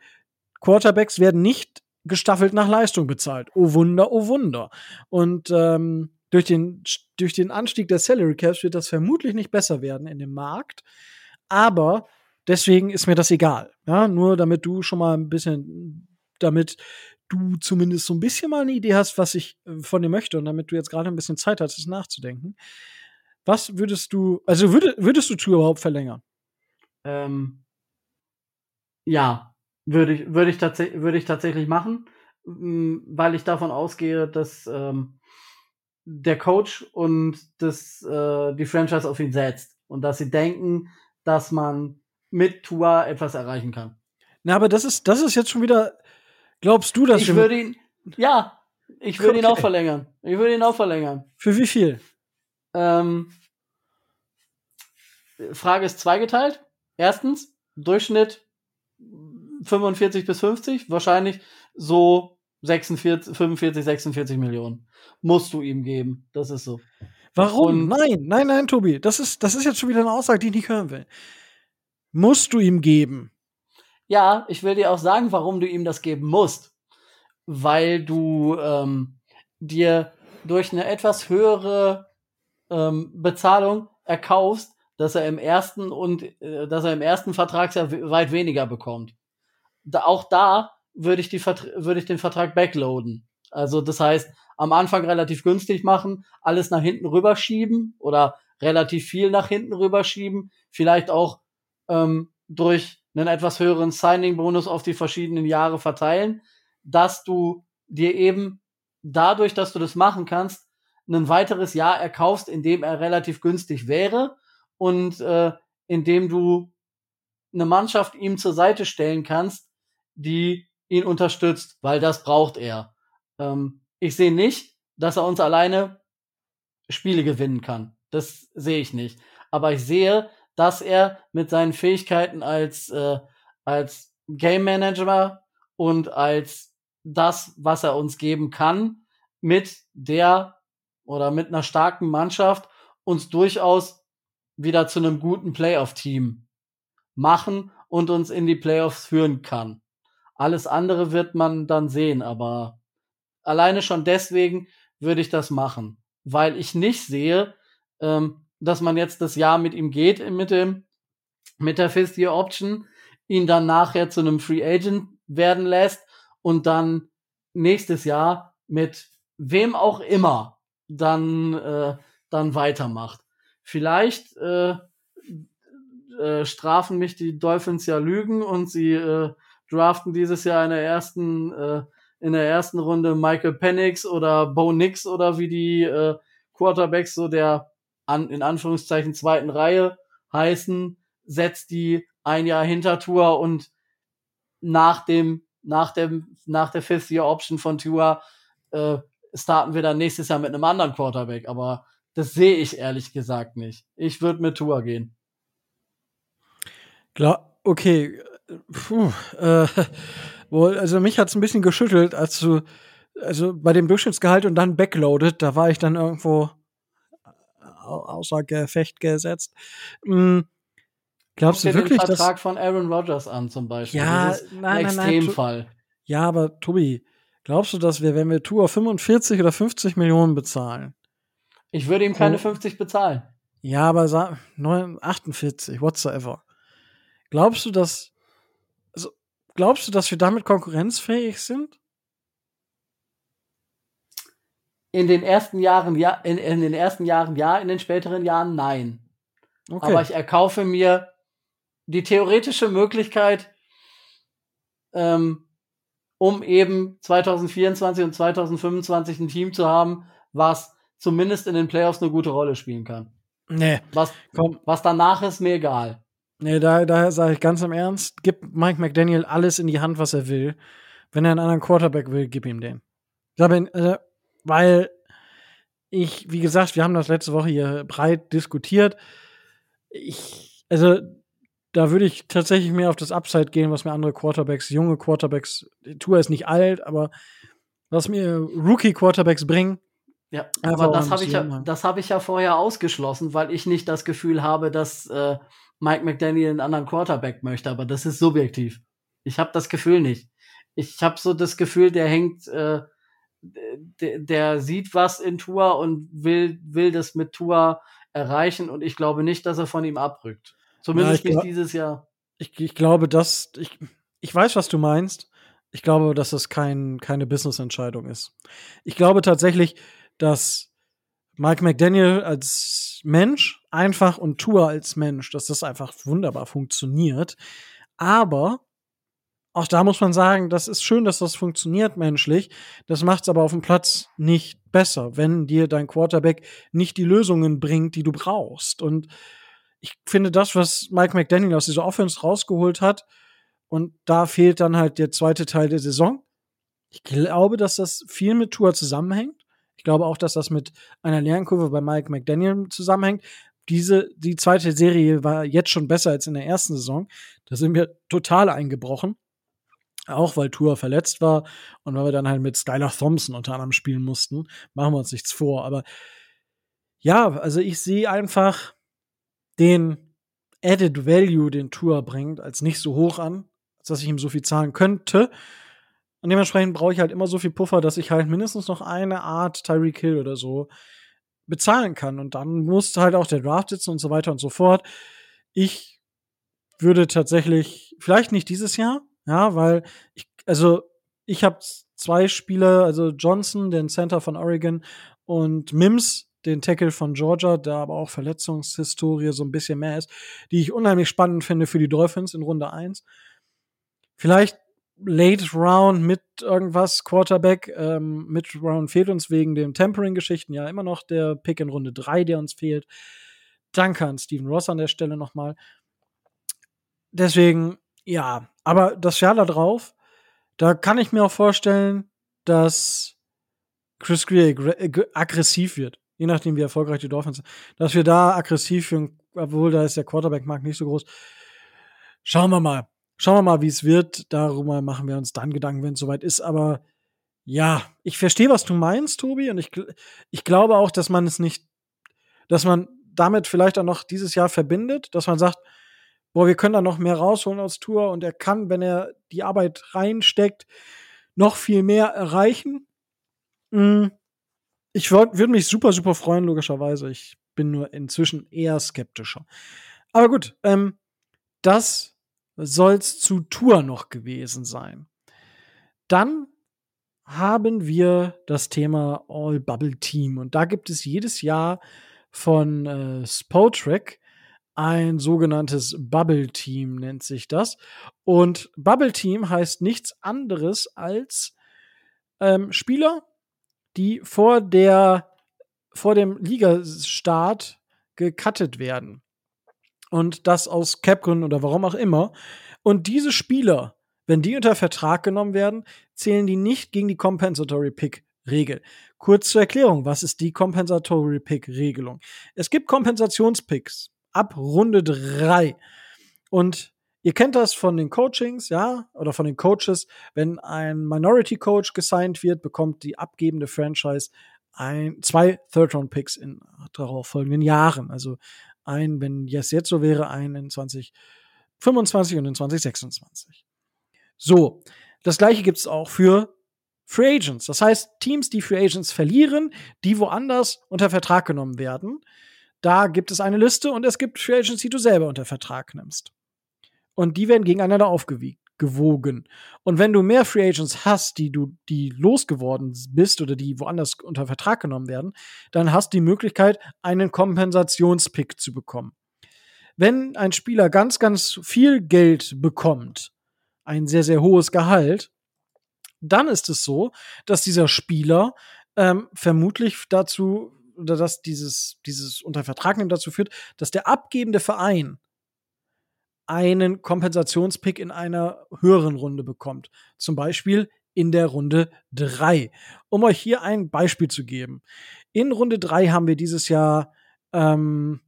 Quarterbacks werden nicht gestaffelt nach Leistung bezahlt. Oh Wunder, oh Wunder. Und ähm, durch, den, durch den Anstieg der Salary Caps wird das vermutlich nicht besser werden in dem Markt. Aber Deswegen ist mir das egal. Ja, nur damit du schon mal ein bisschen, damit du zumindest so ein bisschen mal eine Idee hast, was ich äh, von dir möchte und damit du jetzt gerade ein bisschen Zeit hast, es nachzudenken. Was würdest du, also würd, würdest du Tour überhaupt verlängern? Ähm, ja, würde ich, würde ich, tats würde ich tatsächlich machen, weil ich davon ausgehe, dass ähm, der Coach und das, äh, die Franchise auf ihn setzt und dass sie denken, dass man mit Tua etwas erreichen kann. Na, aber das ist, das ist jetzt schon wieder. Glaubst du, dass ich würde ihn? Ja, ich würde okay. ihn auch verlängern. Ich würde ihn auch verlängern. Für wie viel? Ähm, Frage ist zweigeteilt. Erstens, Durchschnitt 45 bis 50, wahrscheinlich so 46, 45, 46 Millionen. Musst du ihm geben. Das ist so. Warum? Und nein, nein, nein, Tobi. Das ist, das ist jetzt schon wieder eine Aussage, die ich nicht hören will musst du ihm geben. Ja, ich will dir auch sagen, warum du ihm das geben musst. Weil du ähm, dir durch eine etwas höhere ähm, Bezahlung erkaufst, dass er im ersten und äh, dass er im ersten Vertragsjahr weit weniger bekommt. Da, auch da würde ich, die würde ich den Vertrag backloaden. Also das heißt, am Anfang relativ günstig machen, alles nach hinten rüberschieben oder relativ viel nach hinten rüberschieben, vielleicht auch ähm, durch einen etwas höheren Signing-Bonus auf die verschiedenen Jahre verteilen, dass du dir eben dadurch, dass du das machen kannst, ein weiteres Jahr erkaufst, in dem er relativ günstig wäre und äh, in dem du eine Mannschaft ihm zur Seite stellen kannst, die ihn unterstützt, weil das braucht er. Ähm, ich sehe nicht, dass er uns alleine Spiele gewinnen kann. Das sehe ich nicht. Aber ich sehe, dass er mit seinen Fähigkeiten als, äh, als Game Manager und als das, was er uns geben kann, mit der oder mit einer starken Mannschaft uns durchaus wieder zu einem guten Playoff-Team machen und uns in die Playoffs führen kann. Alles andere wird man dann sehen, aber alleine schon deswegen würde ich das machen, weil ich nicht sehe, ähm, dass man jetzt das Jahr mit ihm geht mit dem mit der Fifth Year Option, ihn dann nachher zu einem Free Agent werden lässt und dann nächstes Jahr mit wem auch immer dann äh, dann weitermacht. Vielleicht äh, äh, strafen mich die Dolphins ja Lügen und sie äh, draften dieses Jahr in der ersten äh, in der ersten Runde Michael Penix oder Bo Nix oder wie die äh, Quarterbacks so der an, in Anführungszeichen zweiten Reihe heißen, setzt die ein Jahr hinter Tour und nach dem nach dem nach der Fifth Year Option von Tour äh, starten wir dann nächstes Jahr mit einem anderen Quarterback, aber das sehe ich ehrlich gesagt nicht. Ich würde mit Tour gehen. Klar, okay. Puh, äh, also mich hat's ein bisschen geschüttelt, als du, also bei dem Durchschnittsgehalt und dann backloaded, da war ich dann irgendwo außer Gefecht gesetzt. Hm, glaubst du wirklich, den Vertrag dass, von Aaron Rodgers an zum Beispiel? Ja, das ist nein, ein Extremfall. Nein, ja, aber Tobi, glaubst du, dass wir, wenn wir Tour 45 oder 50 Millionen bezahlen? Ich würde ihm keine oh, 50 bezahlen. Ja, aber 48, whatsoever. Glaubst du, dass also, glaubst du, dass wir damit konkurrenzfähig sind? In den ersten Jahren ja, in, in den ersten Jahren ja, in den späteren Jahren nein. Okay. Aber ich erkaufe mir die theoretische Möglichkeit, ähm, um eben 2024 und 2025 ein Team zu haben, was zumindest in den Playoffs eine gute Rolle spielen kann. Nee. Was, komm. was danach ist mir egal. Nee, da, da sage ich ganz im Ernst, gib Mike McDaniel alles in die Hand, was er will. Wenn er einen anderen Quarterback will, gib ihm den. Ich glaube, weil ich, wie gesagt, wir haben das letzte Woche hier breit diskutiert. Ich, also, da würde ich tatsächlich mehr auf das Upside gehen, was mir andere Quarterbacks, junge Quarterbacks, Tour ist nicht alt, aber was mir Rookie-Quarterbacks bringen. Ja, aber das habe ich ja, das habe ich ja vorher ausgeschlossen, weil ich nicht das Gefühl habe, dass äh, Mike McDaniel einen anderen Quarterback möchte, aber das ist subjektiv. Ich habe das Gefühl nicht. Ich habe so das Gefühl, der hängt, äh, der, der sieht was in Tour und will, will das mit Tour erreichen und ich glaube nicht, dass er von ihm abrückt. Zumindest ja, nicht dieses Jahr. Ich, ich glaube, dass ich, ich weiß, was du meinst. Ich glaube, dass das kein, keine Business-Entscheidung ist. Ich glaube tatsächlich, dass Mike McDaniel als Mensch einfach und Tour als Mensch, dass das einfach wunderbar funktioniert. Aber auch da muss man sagen, das ist schön, dass das funktioniert menschlich. Das macht es aber auf dem Platz nicht besser, wenn dir dein Quarterback nicht die Lösungen bringt, die du brauchst. Und ich finde das, was Mike McDaniel aus dieser Offense rausgeholt hat, und da fehlt dann halt der zweite Teil der Saison. Ich glaube, dass das viel mit Tour zusammenhängt. Ich glaube auch, dass das mit einer Lernkurve bei Mike McDaniel zusammenhängt diese, die zweite Serie war jetzt schon besser als in der ersten Saison. Da sind wir total eingebrochen. Auch weil Tour verletzt war und weil wir dann halt mit Skylar Thompson unter anderem spielen mussten. Machen wir uns nichts vor. Aber ja, also ich sehe einfach den Added Value, den Tour bringt, als nicht so hoch an, als dass ich ihm so viel zahlen könnte. Und dementsprechend brauche ich halt immer so viel Puffer, dass ich halt mindestens noch eine Art Tyreek Hill oder so bezahlen kann. Und dann muss halt auch der Draft sitzen und so weiter und so fort. Ich würde tatsächlich, vielleicht nicht dieses Jahr, ja, weil ich, also ich habe zwei Spieler, also Johnson, den Center von Oregon, und Mims, den Tackle von Georgia, der aber auch Verletzungshistorie so ein bisschen mehr ist, die ich unheimlich spannend finde für die Dolphins in Runde 1. Vielleicht Late Round mit irgendwas Quarterback. Ähm, mit Round fehlt uns wegen den Tempering-Geschichten ja immer noch der Pick in Runde 3, der uns fehlt. Danke an Steven Ross an der Stelle nochmal. Deswegen, ja, aber das Jahr da drauf, da kann ich mir auch vorstellen, dass Chris Greer aggressiv wird. Je nachdem, wie erfolgreich die Dolphins sind. Dass wir da aggressiv führen, obwohl da ist der Quarterback-Markt nicht so groß. Schauen wir mal. Schauen wir mal, wie es wird. Darüber machen wir uns dann Gedanken, wenn es soweit ist. Aber Ja, ich verstehe, was du meinst, Tobi, und ich, ich glaube auch, dass man es nicht, dass man damit vielleicht auch noch dieses Jahr verbindet, dass man sagt, boah, wir können da noch mehr rausholen aus Tour und er kann, wenn er die Arbeit reinsteckt, noch viel mehr erreichen. Hm, ich würde mich super, super freuen, logischerweise. Ich bin nur inzwischen eher skeptischer. Aber gut, ähm, das soll's zu Tour noch gewesen sein. Dann haben wir das Thema All Bubble Team und da gibt es jedes Jahr von äh, Spotrack ein sogenanntes Bubble Team nennt sich das. Und Bubble Team heißt nichts anderes als ähm, Spieler, die vor der vor dem Ligastart gecuttet werden. Und das aus Capgründen oder warum auch immer. Und diese Spieler, wenn die unter Vertrag genommen werden, zählen die nicht gegen die Compensatory Pick Regel. Kurz zur Erklärung, was ist die Compensatory Pick Regelung? Es gibt Kompensationspicks ab Runde 3. Und ihr kennt das von den Coachings, ja, oder von den Coaches. Wenn ein Minority Coach gesigned wird, bekommt die abgebende Franchise ein, zwei Third-Round-Picks in darauf folgenden Jahren. Also ein, wenn es jetzt so wäre, ein in 2025 und in 2026. So, das gleiche gibt es auch für Free Agents. Das heißt, Teams, die Free Agents verlieren, die woanders unter Vertrag genommen werden, da gibt es eine Liste und es gibt Free Agents, die du selber unter Vertrag nimmst. Und die werden gegeneinander aufgewogen. Und wenn du mehr Free Agents hast, die du, die losgeworden bist oder die woanders unter Vertrag genommen werden, dann hast du die Möglichkeit, einen Kompensationspick zu bekommen. Wenn ein Spieler ganz, ganz viel Geld bekommt, ein sehr, sehr hohes Gehalt, dann ist es so, dass dieser Spieler ähm, vermutlich dazu oder dass dieses, dieses unter Vertrag nehmen dazu führt, dass der abgebende Verein einen Kompensationspick in einer höheren Runde bekommt. Zum Beispiel in der Runde 3. Um euch hier ein Beispiel zu geben. In Runde 3 haben wir dieses Jahr ähm,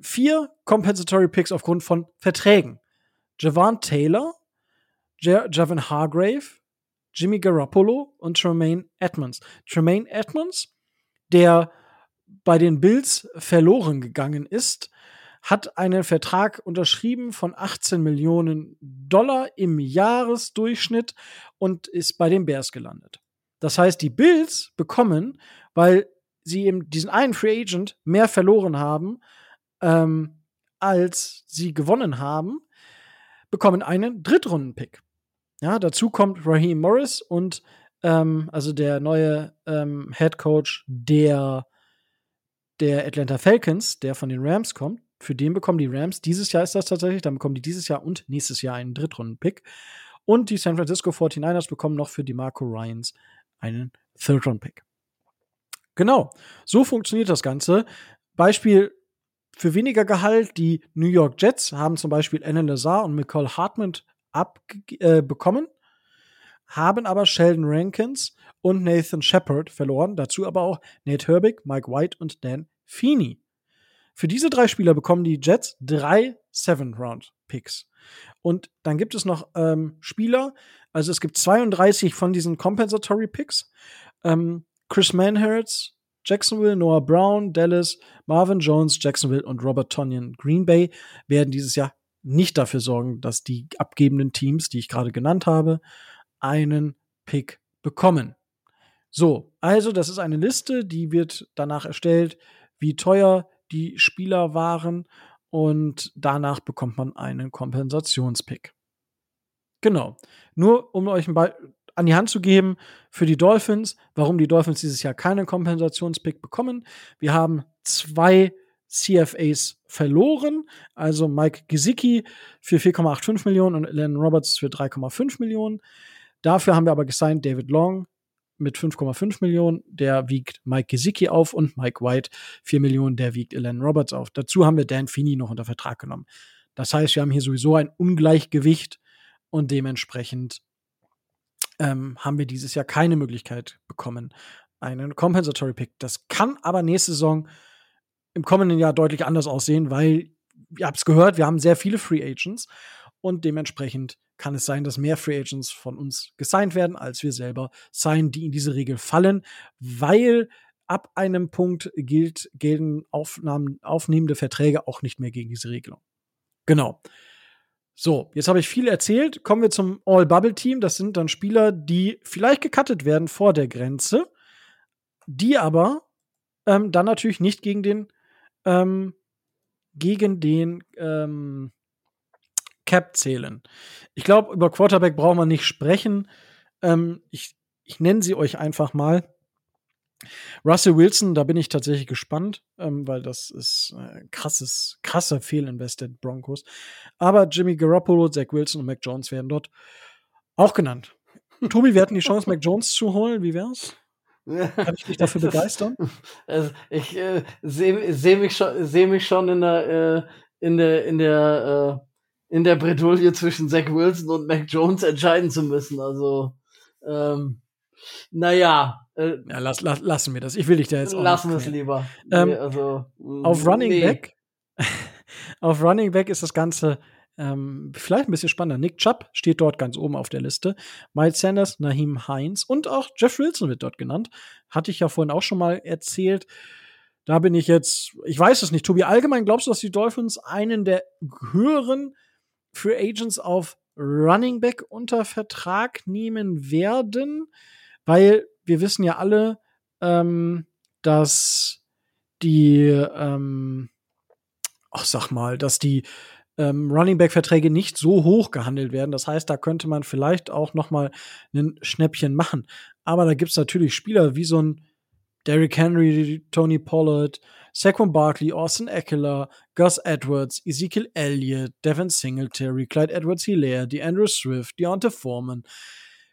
vier Compensatory Picks aufgrund von Verträgen. Javon Taylor, Javon Hargrave, Jimmy Garoppolo und Tremaine Edmonds. Tremaine Edmonds der bei den Bills verloren gegangen ist, hat einen Vertrag unterschrieben von 18 Millionen Dollar im Jahresdurchschnitt und ist bei den Bears gelandet. Das heißt, die Bills bekommen, weil sie eben diesen einen Free Agent mehr verloren haben, ähm, als sie gewonnen haben, bekommen einen Drittrunden-Pick. Ja, dazu kommt Raheem Morris und ähm, also der neue ähm, Head Coach der, der Atlanta Falcons, der von den Rams kommt. Für den bekommen die Rams, dieses Jahr ist das tatsächlich, dann bekommen die dieses Jahr und nächstes Jahr einen Drittrunden-Pick. Und die San Francisco 49ers bekommen noch für die Marco Ryans einen Third-Round-Pick. Genau, so funktioniert das Ganze. Beispiel für weniger Gehalt, die New York Jets haben zum Beispiel Alan Lazar und Nicole Hartman abbekommen. Haben aber Sheldon Rankins und Nathan Shepard verloren, dazu aber auch Nate Herbig, Mike White und Dan Feeney. Für diese drei Spieler bekommen die Jets drei Seventh-Round-Picks. Und dann gibt es noch ähm, Spieler, also es gibt 32 von diesen Compensatory Picks. Ähm, Chris Manhertz, Jacksonville, Noah Brown, Dallas, Marvin Jones, Jacksonville und Robert Tonyan Green Bay werden dieses Jahr nicht dafür sorgen, dass die abgebenden Teams, die ich gerade genannt habe, einen Pick bekommen. So, also das ist eine Liste, die wird danach erstellt, wie teuer die Spieler waren und danach bekommt man einen Kompensationspick. Genau. Nur um euch ein an die Hand zu geben für die Dolphins, warum die Dolphins dieses Jahr keinen Kompensationspick bekommen. Wir haben zwei CFAs verloren, also Mike Gesicki für 4,85 Millionen und Len Roberts für 3,5 Millionen. Dafür haben wir aber gesigned David Long mit 5,5 Millionen, der wiegt Mike Gesicki auf und Mike White 4 Millionen, der wiegt Ellen Roberts auf. Dazu haben wir Dan Feeney noch unter Vertrag genommen. Das heißt, wir haben hier sowieso ein Ungleichgewicht und dementsprechend ähm, haben wir dieses Jahr keine Möglichkeit bekommen, einen Compensatory Pick. Das kann aber nächste Saison im kommenden Jahr deutlich anders aussehen, weil ihr habt es gehört, wir haben sehr viele Free Agents und dementsprechend kann es sein, dass mehr Free Agents von uns gesigned werden, als wir selber sein, die in diese Regel fallen, weil ab einem Punkt gilt, gelten Aufnahmen, aufnehmende Verträge auch nicht mehr gegen diese Regelung. Genau. So, jetzt habe ich viel erzählt. Kommen wir zum All-Bubble-Team. Das sind dann Spieler, die vielleicht gecuttet werden vor der Grenze, die aber ähm, dann natürlich nicht gegen den ähm, gegen den ähm, Cap zählen. Ich glaube, über Quarterback braucht man nicht sprechen. Ähm, ich ich nenne sie euch einfach mal. Russell Wilson, da bin ich tatsächlich gespannt, ähm, weil das ist äh, krasses, krasser Fehlinvest der Broncos. Aber Jimmy Garoppolo, Zach Wilson und Mac Jones werden dort auch genannt. Tobi, wir hatten die Chance, Mac Jones zu holen. Wie wär's? Kann ich dich dafür begeistern? Also ich äh, sehe seh mich, schon, seh mich schon in der, äh, in der, in der, äh, in der Bredouille zwischen Zach Wilson und Mac Jones entscheiden zu müssen. Also, ähm, naja. Äh, ja, lass, lass, lassen wir das. Ich will dich da jetzt auch Lassen wir es lieber. Ähm, nee, also, auf Running nee. Back. auf Running Back ist das Ganze ähm, vielleicht ein bisschen spannender. Nick Chubb steht dort ganz oben auf der Liste. Miles Sanders, Naheem Heinz und auch Jeff Wilson wird dort genannt. Hatte ich ja vorhin auch schon mal erzählt. Da bin ich jetzt, ich weiß es nicht. Tobi, allgemein glaubst du, dass die Dolphins einen der höheren Free Agents auf Running Back unter Vertrag nehmen werden? Weil wir wissen ja alle, ähm, dass die, ähm, ach sag mal, dass die ähm, Running Back Verträge nicht so hoch gehandelt werden. Das heißt, da könnte man vielleicht auch noch mal ein Schnäppchen machen. Aber da gibt's natürlich Spieler wie so ein Derrick Henry, Tony Pollard, Saquon Barkley, Austin Eckler, Gus Edwards, Ezekiel Elliott, Devin Singletary, Clyde Edwards Hilaire, DeAndre Swift, Deontay Foreman.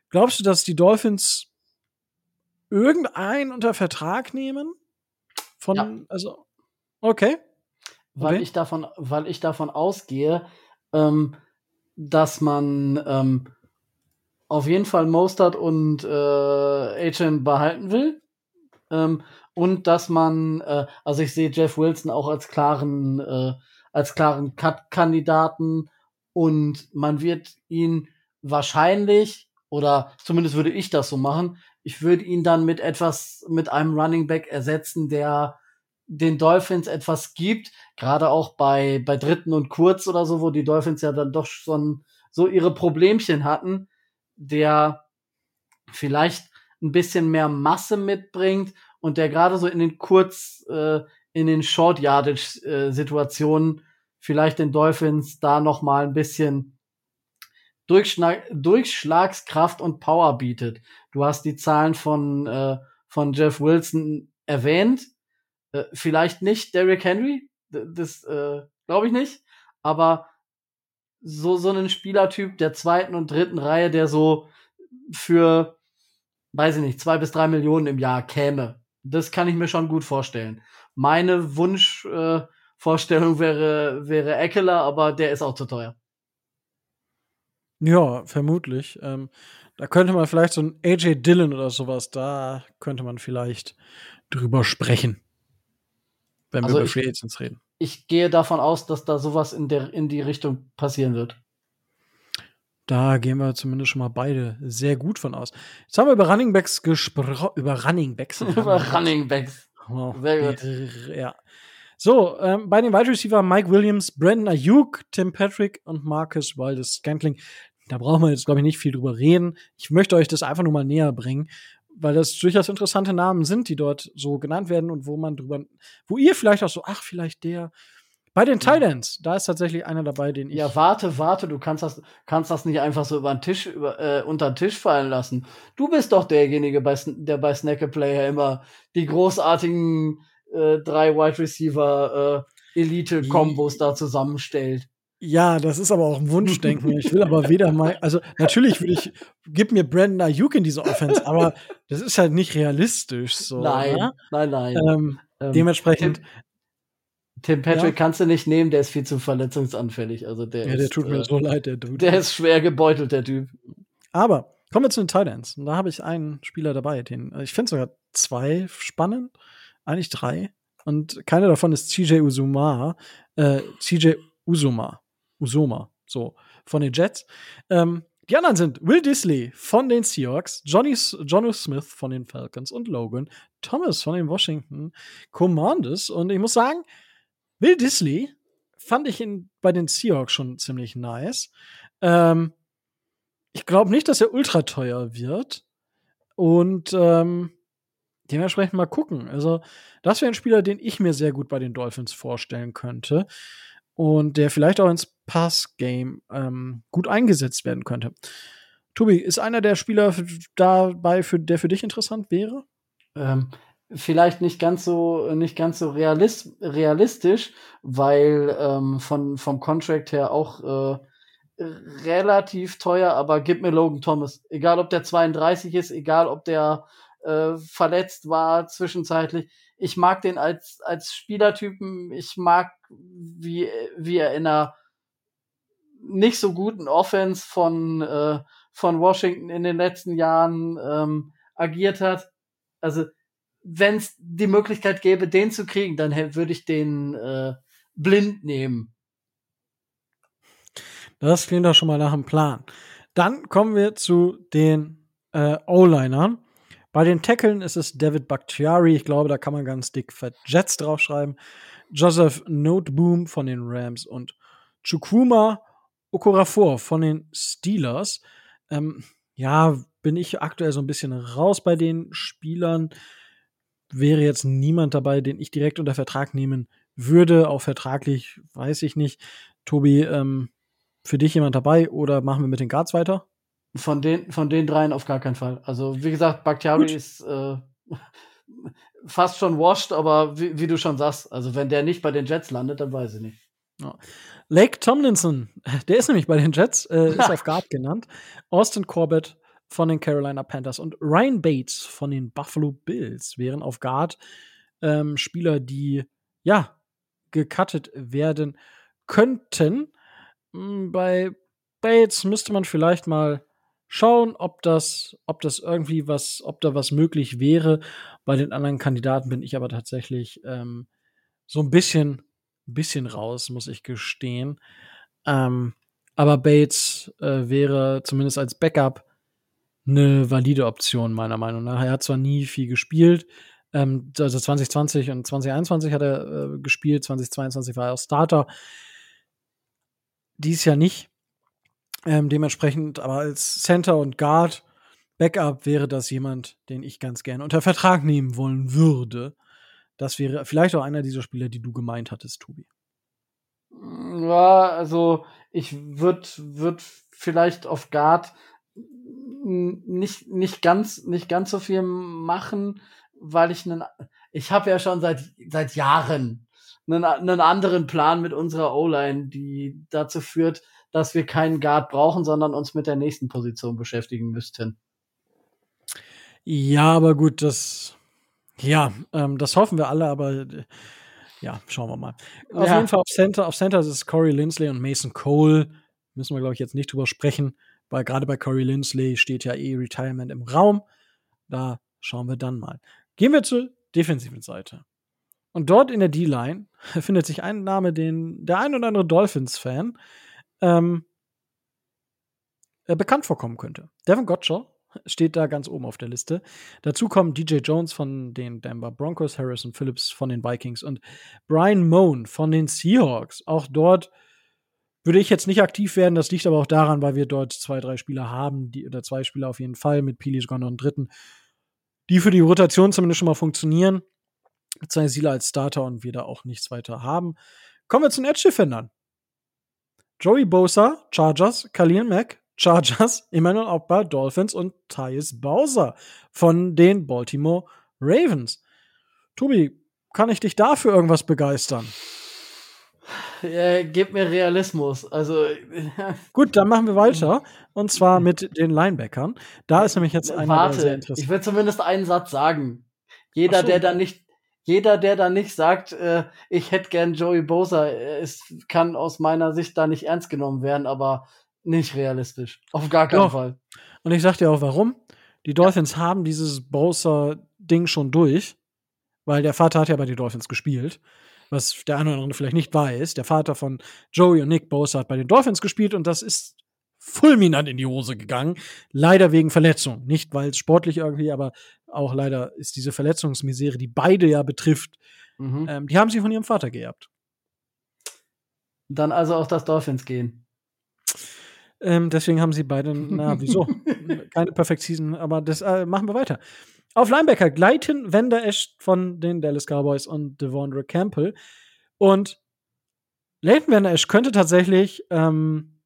Glaubst du, dass die Dolphins irgendeinen unter Vertrag nehmen? Von, ja. also, okay weil okay. ich davon, weil ich davon ausgehe, ähm, dass man ähm, auf jeden Fall Mostert und äh, HM behalten will. Ähm, und dass man, äh, also ich sehe Jeff Wilson auch als klaren, äh, als klaren Cut-Kandidaten und man wird ihn wahrscheinlich, oder zumindest würde ich das so machen, ich würde ihn dann mit etwas, mit einem Running Back ersetzen, der den Dolphins etwas gibt, gerade auch bei, bei Dritten und Kurz oder so, wo die Dolphins ja dann doch schon so ihre Problemchen hatten, der vielleicht ein bisschen mehr Masse mitbringt und der gerade so in den Kurz, äh, in den Short Yardage äh, Situationen vielleicht den Dolphins da noch mal ein bisschen Durchschlag, Durchschlagskraft und Power bietet. Du hast die Zahlen von äh, von Jeff Wilson erwähnt äh, vielleicht nicht Derrick Henry, das äh, glaube ich nicht, aber so, so einen Spielertyp der zweiten und dritten Reihe, der so für, weiß ich nicht, zwei bis drei Millionen im Jahr käme. Das kann ich mir schon gut vorstellen. Meine Wunschvorstellung äh, wäre, wäre Eckler, aber der ist auch zu teuer. Ja, vermutlich. Ähm, da könnte man vielleicht so ein AJ Dillon oder sowas, da könnte man vielleicht drüber sprechen wenn also wir über Free Agents reden. Ich gehe davon aus, dass da sowas in, der, in die Richtung passieren wird. Da gehen wir zumindest schon mal beide sehr gut von aus. Jetzt haben wir über Running Backs gesprochen. Über Running Backs. über Running Backs. Oh, sehr gut. Ja. So, ähm, bei den Wide Receiver Mike Williams, Brandon Ayuk, Tim Patrick und Marcus Waldes Scantling. Da brauchen wir jetzt, glaube ich, nicht viel drüber reden. Ich möchte euch das einfach nur mal näher bringen weil das durchaus interessante Namen sind, die dort so genannt werden und wo man drüber, wo ihr vielleicht auch so, ach, vielleicht der. Bei den Titans, da ist tatsächlich einer dabei, den ich. Ja, warte, warte, du kannst das, kannst das nicht einfach so über den Tisch, über, äh, unter den Tisch fallen lassen. Du bist doch derjenige, bei, der bei Snacker Player immer die großartigen äh, drei Wide Receiver äh, Elite-Kombos da zusammenstellt. Ja, das ist aber auch ein Wunschdenken. Ich will aber weder mal, also natürlich würde ich, gib mir Brandon Ayuk in diese Offense, aber das ist halt nicht realistisch. So, nein, oder? nein, nein. Ähm, ähm, dementsprechend. Tim, Patrick ja? kannst du nicht nehmen, der ist viel zu verletzungsanfällig. Also der ja, der ist, tut mir äh, so leid, der Dude. Der ist schwer gebeutelt, der Typ. Aber kommen wir zu den Titans. Und da habe ich einen Spieler dabei, den ich finde sogar zwei spannend, eigentlich drei. Und keiner davon ist CJ Uzuma. Äh, CJ Uzuma. Usoma. So. von den Jets. Ähm, die anderen sind Will Disley von den Seahawks, Johnny, Jono Smith von den Falcons und Logan Thomas von den Washington Commanders. Und ich muss sagen, Will Disley fand ich ihn bei den Seahawks schon ziemlich nice. Ähm, ich glaube nicht, dass er ultra teuer wird. Und ähm, dementsprechend mal gucken. Also, das wäre ein Spieler, den ich mir sehr gut bei den Dolphins vorstellen könnte. Und der vielleicht auch ins Pass-Game ähm, gut eingesetzt werden könnte. Tobi, ist einer der Spieler dabei, für, der für dich interessant wäre? Ähm, vielleicht nicht ganz so nicht ganz so realist, realistisch, weil ähm, von vom Contract her auch äh, relativ teuer, aber gib mir Logan Thomas. Egal, ob der 32 ist, egal, ob der äh, verletzt war zwischenzeitlich. Ich mag den als, als Spielertypen. Ich mag, wie, wie er in einer nicht so guten Offense von, äh, von Washington in den letzten Jahren ähm, agiert hat. Also, wenn es die Möglichkeit gäbe, den zu kriegen, dann würde ich den äh, blind nehmen. Das klingt doch schon mal nach einem Plan. Dann kommen wir zu den äh, O-Linern. Bei den Tackeln ist es David Bakhtiari. Ich glaube, da kann man ganz dick Fat Jets draufschreiben. Joseph Noteboom von den Rams und Chukwuma Okorafor von den Steelers. Ähm, ja, bin ich aktuell so ein bisschen raus bei den Spielern. Wäre jetzt niemand dabei, den ich direkt unter Vertrag nehmen würde. Auch vertraglich weiß ich nicht. Tobi, ähm, für dich jemand dabei oder machen wir mit den Guards weiter? Von den, von den dreien auf gar keinen Fall. Also, wie gesagt, Bakhtiari Gut. ist äh, fast schon washed, aber wie, wie, du schon sagst, also wenn der nicht bei den Jets landet, dann weiß ich nicht. Ja. Lake Tomlinson, der ist nämlich bei den Jets, äh, ist auf Guard genannt. Austin Corbett von den Carolina Panthers und Ryan Bates von den Buffalo Bills wären auf Guard ähm, Spieler, die ja gecuttet werden könnten. Hm, bei Bates müsste man vielleicht mal schauen, ob das, ob das irgendwie was, ob da was möglich wäre. Bei den anderen Kandidaten bin ich aber tatsächlich ähm, so ein bisschen, bisschen raus, muss ich gestehen. Ähm, aber Bates äh, wäre zumindest als Backup eine valide Option, meiner Meinung nach. Er hat zwar nie viel gespielt, ähm, also 2020 und 2021 hat er äh, gespielt, 2022 war er auch Starter. Dies Jahr nicht. Ähm, dementsprechend, aber als Center und Guard Backup wäre das jemand, den ich ganz gerne unter Vertrag nehmen wollen würde. Das wäre vielleicht auch einer dieser Spieler, die du gemeint hattest, Tobi. Ja, also ich würde würd vielleicht auf Guard nicht, nicht ganz, nicht ganz so viel machen, weil ich einen, ich habe ja schon seit, seit Jahren einen, einen anderen Plan mit unserer O-Line, die dazu führt, dass wir keinen Guard brauchen, sondern uns mit der nächsten Position beschäftigen müssten. Ja, aber gut, das, ja, ähm, das hoffen wir alle, aber äh, ja, schauen wir mal. Auf ja. jeden Fall auf Center, auf Center ist es Corey Lindsley und Mason Cole. Müssen wir, glaube ich, jetzt nicht drüber sprechen, weil gerade bei Corey Lindsley steht ja eh Retirement im Raum. Da schauen wir dann mal. Gehen wir zur defensiven Seite. Und dort in der D-Line findet sich ein Name, den der ein oder andere Dolphins-Fan ähm, äh, bekannt vorkommen könnte. Devin Gottschall steht da ganz oben auf der Liste. Dazu kommen DJ Jones von den Denver Broncos, Harrison Phillips von den Vikings und Brian Moan von den Seahawks. Auch dort würde ich jetzt nicht aktiv werden. Das liegt aber auch daran, weil wir dort zwei, drei Spieler haben, die, oder zwei Spieler auf jeden Fall, mit Pili sogar noch einen dritten, die für die Rotation zumindest schon mal funktionieren. Zwei Sieler als Starter und wir da auch nichts weiter haben. Kommen wir zu den Edge-Defendern. Joey Bosa, Chargers, Khalil Mack, Chargers, Emmanuel Ogba, Dolphins und Tyus Bowser von den Baltimore Ravens. Tobi, kann ich dich dafür irgendwas begeistern? Ja, gib mir Realismus. Also gut, dann machen wir weiter und zwar mit den Linebackern. Da ist nämlich jetzt einer Warte, sehr interessant. Ich will zumindest einen Satz sagen. Jeder, so. der da nicht jeder, der da nicht sagt, äh, ich hätte gern Joey Bosa, es kann aus meiner Sicht da nicht ernst genommen werden, aber nicht realistisch. Auf gar keinen Doch. Fall. Und ich sag dir auch warum. Die Dolphins ja. haben dieses Bosa-Ding schon durch, weil der Vater hat ja bei den Dolphins gespielt. Was der eine oder andere vielleicht nicht weiß, der Vater von Joey und Nick Bosa hat bei den Dolphins gespielt und das ist fulminant in die Hose gegangen. Leider wegen Verletzung. Nicht, weil es sportlich irgendwie, aber auch leider ist diese Verletzungsmisere, die beide ja betrifft, mhm. ähm, die haben sie von ihrem Vater geerbt. Dann also auch das Dolphins gehen. Ähm, deswegen haben sie beide, na, wieso? Keine Perfect Season, aber das äh, machen wir weiter. Auf Linebacker gleiten Wender Esch von den Dallas Cowboys und Devondre Campbell. Und Leighton Wender Esch könnte tatsächlich ähm,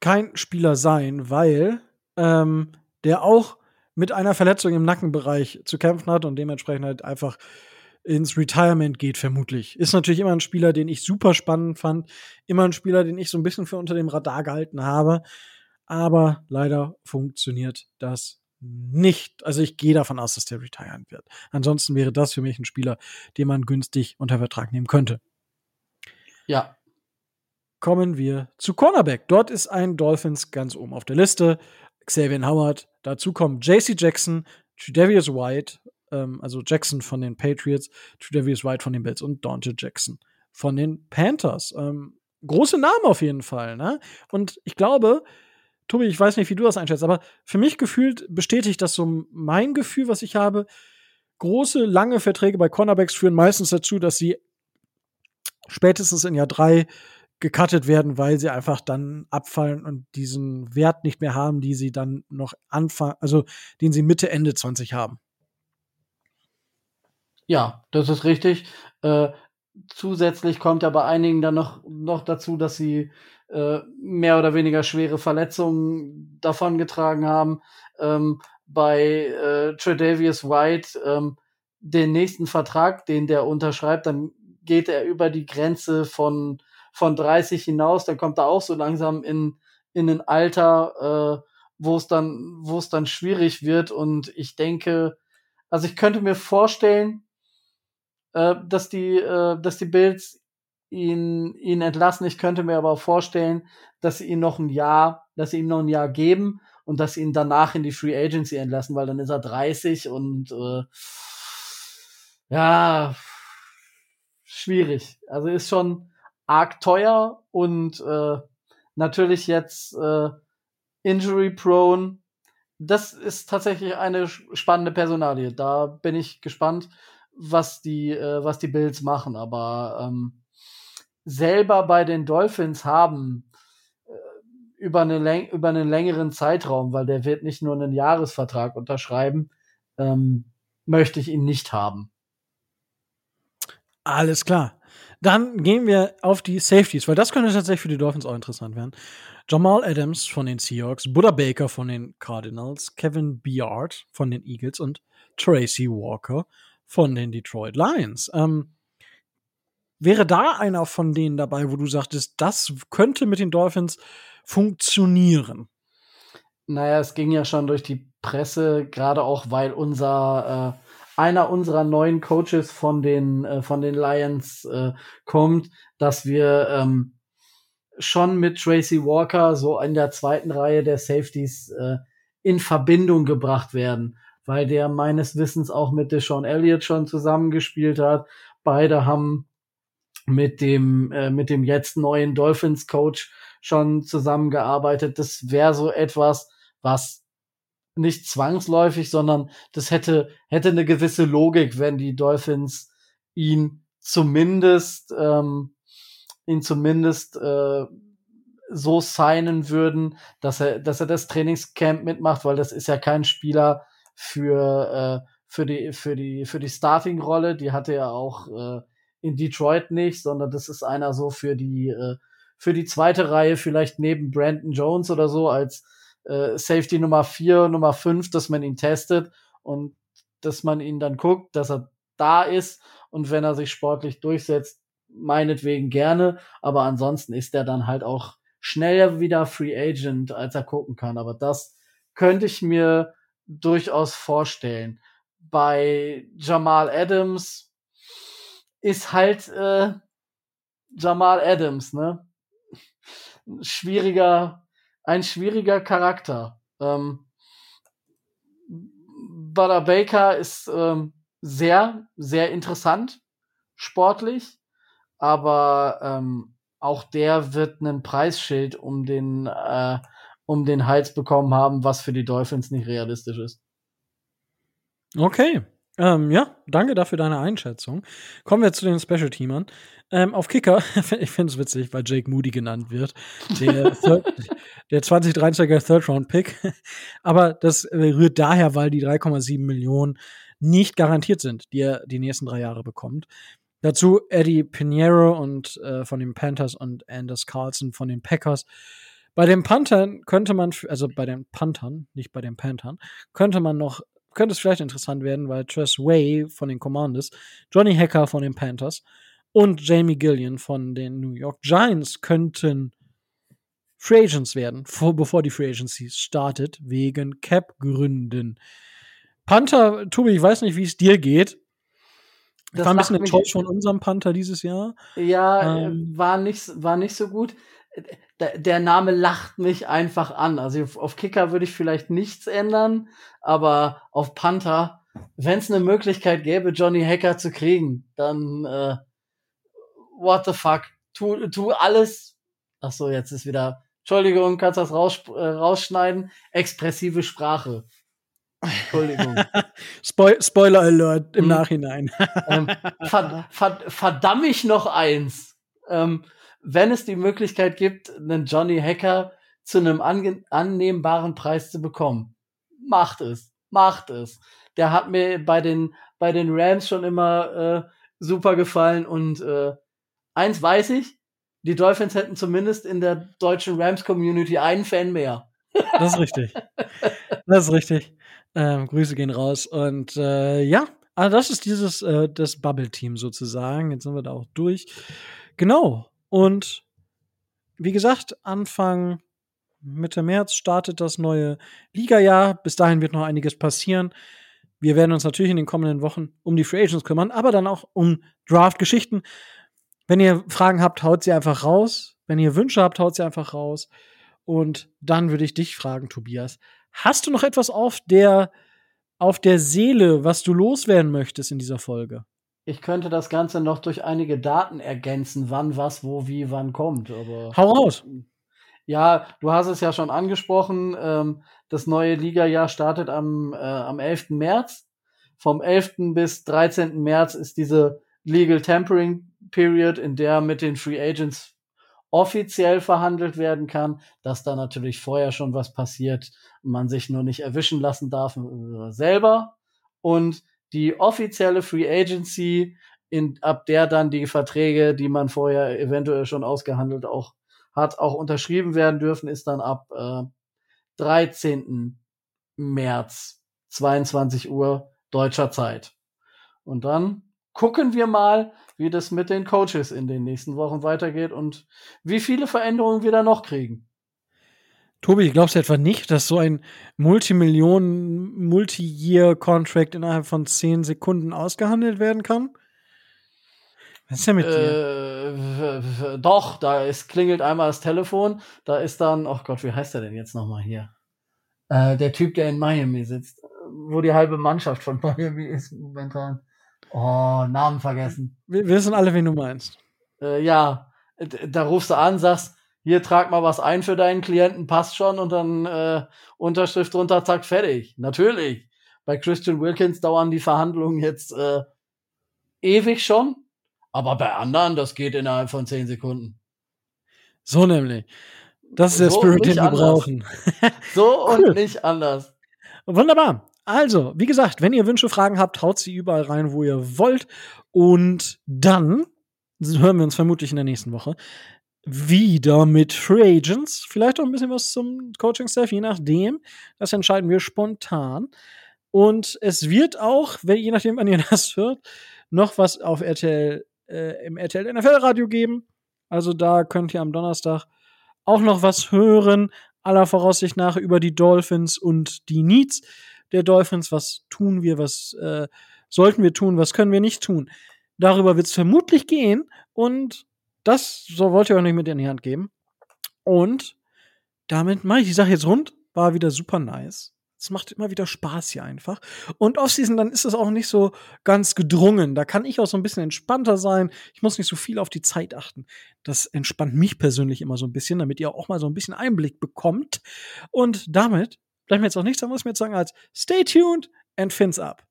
kein Spieler sein, weil ähm, der auch mit einer Verletzung im Nackenbereich zu kämpfen hat und dementsprechend halt einfach ins Retirement geht, vermutlich. Ist natürlich immer ein Spieler, den ich super spannend fand. Immer ein Spieler, den ich so ein bisschen für unter dem Radar gehalten habe. Aber leider funktioniert das nicht. Also ich gehe davon aus, dass der retiren wird. Ansonsten wäre das für mich ein Spieler, den man günstig unter Vertrag nehmen könnte. Ja. Kommen wir zu Cornerback. Dort ist ein Dolphins ganz oben auf der Liste. Xavier Howard. Dazu kommen JC Jackson, Tredavious White, ähm, also Jackson von den Patriots, Tredavious White von den Bills und Dante Jackson von den Panthers. Ähm, große Namen auf jeden Fall, ne? Und ich glaube, Tobi, ich weiß nicht, wie du das einschätzt, aber für mich gefühlt bestätigt das so mein Gefühl, was ich habe. Große, lange Verträge bei Cornerbacks führen meistens dazu, dass sie spätestens in Jahr drei gecuttet werden, weil sie einfach dann abfallen und diesen Wert nicht mehr haben, die sie dann noch anfangen, also den sie Mitte, Ende 20 haben. Ja, das ist richtig. Äh, zusätzlich kommt ja bei einigen dann noch, noch dazu, dass sie äh, mehr oder weniger schwere Verletzungen davongetragen haben. Ähm, bei äh, Tredavious White ähm, den nächsten Vertrag, den der unterschreibt, dann geht er über die Grenze von, von 30 hinaus. Dann kommt er auch so langsam in, in ein Alter, äh, wo es dann, wo es dann schwierig wird. Und ich denke, also ich könnte mir vorstellen, äh, dass die, äh, dass die Bills ihn, ihn entlassen. Ich könnte mir aber vorstellen, dass sie ihn noch ein Jahr, dass sie ihm noch ein Jahr geben und dass sie ihn danach in die Free Agency entlassen, weil dann ist er 30 und äh, ja, schwierig. Also ist schon arg teuer und äh, natürlich jetzt äh, injury prone. Das ist tatsächlich eine spannende Personalie. Da bin ich gespannt was die, äh, was die Bills machen. Aber ähm, selber bei den Dolphins haben äh, über, eine über einen längeren Zeitraum, weil der wird nicht nur einen Jahresvertrag unterschreiben, ähm, möchte ich ihn nicht haben. Alles klar. Dann gehen wir auf die Safeties, weil das könnte tatsächlich für die Dolphins auch interessant werden. Jamal Adams von den Seahawks, Buddha Baker von den Cardinals, Kevin Biard von den Eagles und Tracy Walker von den Detroit Lions. Ähm, wäre da einer von denen dabei, wo du sagtest, das könnte mit den Dolphins funktionieren? Naja, es ging ja schon durch die Presse, gerade auch, weil unser äh, einer unserer neuen Coaches von den äh, von den Lions äh, kommt, dass wir ähm, schon mit Tracy Walker so in der zweiten Reihe der Safeties äh, in Verbindung gebracht werden weil der meines Wissens auch mit Deshaun Elliott schon zusammengespielt hat. Beide haben mit dem, äh, mit dem jetzt neuen Dolphins Coach schon zusammengearbeitet. Das wäre so etwas, was nicht zwangsläufig, sondern das hätte, hätte eine gewisse Logik, wenn die Dolphins ihn zumindest, ähm, ihn zumindest äh, so signen würden, dass er, dass er das Trainingscamp mitmacht, weil das ist ja kein Spieler, für, äh, für die, für die, für die Starting-Rolle. Die hatte er auch äh, in Detroit nicht, sondern das ist einer so für die, äh, für die zweite Reihe, vielleicht neben Brandon Jones oder so, als äh, Safety Nummer vier, Nummer fünf, dass man ihn testet und dass man ihn dann guckt, dass er da ist und wenn er sich sportlich durchsetzt, meinetwegen gerne, aber ansonsten ist er dann halt auch schneller wieder Free Agent, als er gucken kann. Aber das könnte ich mir durchaus vorstellen. Bei Jamal Adams ist halt äh, Jamal Adams, ne? Schwieriger, ein schwieriger Charakter. Ähm, Butter Baker ist, ähm, sehr, sehr interessant, sportlich, aber ähm, auch der wird einen Preisschild um den, äh, um den Hals bekommen haben, was für die Dolphins nicht realistisch ist. Okay. Ähm, ja, danke dafür deine Einschätzung. Kommen wir zu den Special-Teamern. Ähm, auf Kicker, ich finde es witzig, weil Jake Moody genannt wird. Der, der 2023er Third-Round-Pick. Aber das rührt daher, weil die 3,7 Millionen nicht garantiert sind, die er die nächsten drei Jahre bekommt. Dazu Eddie Pinheiro und äh, von den Panthers und Anders Carlson von den Packers. Bei den Panthern könnte man, also bei den Panthern, nicht bei den Panthern, könnte man noch, könnte es vielleicht interessant werden, weil Tress Way von den Commanders, Johnny Hacker von den Panthers und Jamie Gillian von den New York Giants könnten Free Agents werden, vor, bevor die Free Agency startet, wegen Cap-Gründen. Panther, Tobi, ich weiß nicht, wie es dir geht. Ich das war ein bisschen enttäuscht von unserem Panther dieses Jahr. Ja, ähm, war, nicht, war nicht so gut. Der, Name lacht mich einfach an. Also auf, Kicker würde ich vielleicht nichts ändern, aber auf Panther, wenn es eine Möglichkeit gäbe, Johnny Hacker zu kriegen, dann äh, what the fuck? Tu, tu alles. Ach so, jetzt ist wieder. Entschuldigung, kannst das raus, äh, rausschneiden? Expressive Sprache. Entschuldigung. Spoil Spoiler Alert im hm. Nachhinein. ähm, ver ver verdammt ich noch eins. Ähm, wenn es die Möglichkeit gibt, einen Johnny Hacker zu einem annehmbaren Preis zu bekommen, macht es. Macht es. Der hat mir bei den, bei den Rams schon immer äh, super gefallen und äh, eins weiß ich, die Dolphins hätten zumindest in der deutschen Rams-Community einen Fan mehr. Das ist richtig. Das ist richtig. Ähm, Grüße gehen raus. Und äh, ja, also das ist dieses, äh, das Bubble-Team sozusagen. Jetzt sind wir da auch durch. Genau. Und wie gesagt, Anfang Mitte März startet das neue Liga-Jahr. Bis dahin wird noch einiges passieren. Wir werden uns natürlich in den kommenden Wochen um die Free Agents kümmern, aber dann auch um Draft-Geschichten. Wenn ihr Fragen habt, haut sie einfach raus. Wenn ihr Wünsche habt, haut sie einfach raus. Und dann würde ich dich fragen, Tobias, Hast du noch etwas auf der, auf der Seele, was du loswerden möchtest in dieser Folge? Ich könnte das Ganze noch durch einige Daten ergänzen, wann was, wo, wie, wann kommt. Aber Hau raus! Ja, du hast es ja schon angesprochen. Ähm, das neue Liga-Jahr startet am, äh, am 11. März. Vom 11. bis 13. März ist diese Legal Tampering Period, in der mit den Free Agents offiziell verhandelt werden kann, dass da natürlich vorher schon was passiert, man sich nur nicht erwischen lassen darf äh, selber und die offizielle Free Agency, in, ab der dann die Verträge, die man vorher eventuell schon ausgehandelt auch hat, auch unterschrieben werden dürfen, ist dann ab äh, 13. März 22 Uhr deutscher Zeit. Und dann gucken wir mal, wie das mit den Coaches in den nächsten Wochen weitergeht und wie viele Veränderungen wir da noch kriegen. Tobi, glaubst du etwa nicht, dass so ein Multimillionen, Multi-Year-Contract innerhalb von zehn Sekunden ausgehandelt werden kann? Was ist denn mit dir? Äh, doch, da ist, klingelt einmal das Telefon, da ist dann, oh Gott, wie heißt der denn jetzt nochmal hier? Äh, der Typ, der in Miami sitzt, wo die halbe Mannschaft von Miami ist momentan. Oh, Namen vergessen. Wir wissen alle, wen du meinst. Äh, ja, da rufst du an, sagst, hier trag mal was ein für deinen Klienten, passt schon und dann äh, Unterschrift drunter, zack, fertig. Natürlich. Bei Christian Wilkins dauern die Verhandlungen jetzt äh, ewig schon, aber bei anderen, das geht innerhalb von zehn Sekunden. So nämlich. Das ist der so Spirit, den wir brauchen. so cool. und nicht anders. Wunderbar. Also, wie gesagt, wenn ihr Wünsche, Fragen habt, haut sie überall rein, wo ihr wollt. Und dann hören wir uns vermutlich in der nächsten Woche wieder mit Free Agents. Vielleicht auch ein bisschen was zum Coaching-Staff, je nachdem. Das entscheiden wir spontan. Und es wird auch, wenn, je nachdem, wann ihr das hört, noch was auf RTL, äh, im RTL NFL-Radio geben. Also da könnt ihr am Donnerstag auch noch was hören, aller Voraussicht nach über die Dolphins und die Needs der Dolphins, was tun wir, was äh, sollten wir tun, was können wir nicht tun. Darüber wird es vermutlich gehen und das so wollte ich euch nicht mit in die Hand geben. Und damit mache ich die Sache jetzt rund. War wieder super nice. Es macht immer wieder Spaß hier einfach. Und Offseason, dann ist es auch nicht so ganz gedrungen. Da kann ich auch so ein bisschen entspannter sein. Ich muss nicht so viel auf die Zeit achten. Das entspannt mich persönlich immer so ein bisschen, damit ihr auch mal so ein bisschen Einblick bekommt. Und damit bleibt mir jetzt auch nichts anderes mehr zu sagen als stay tuned and fins up.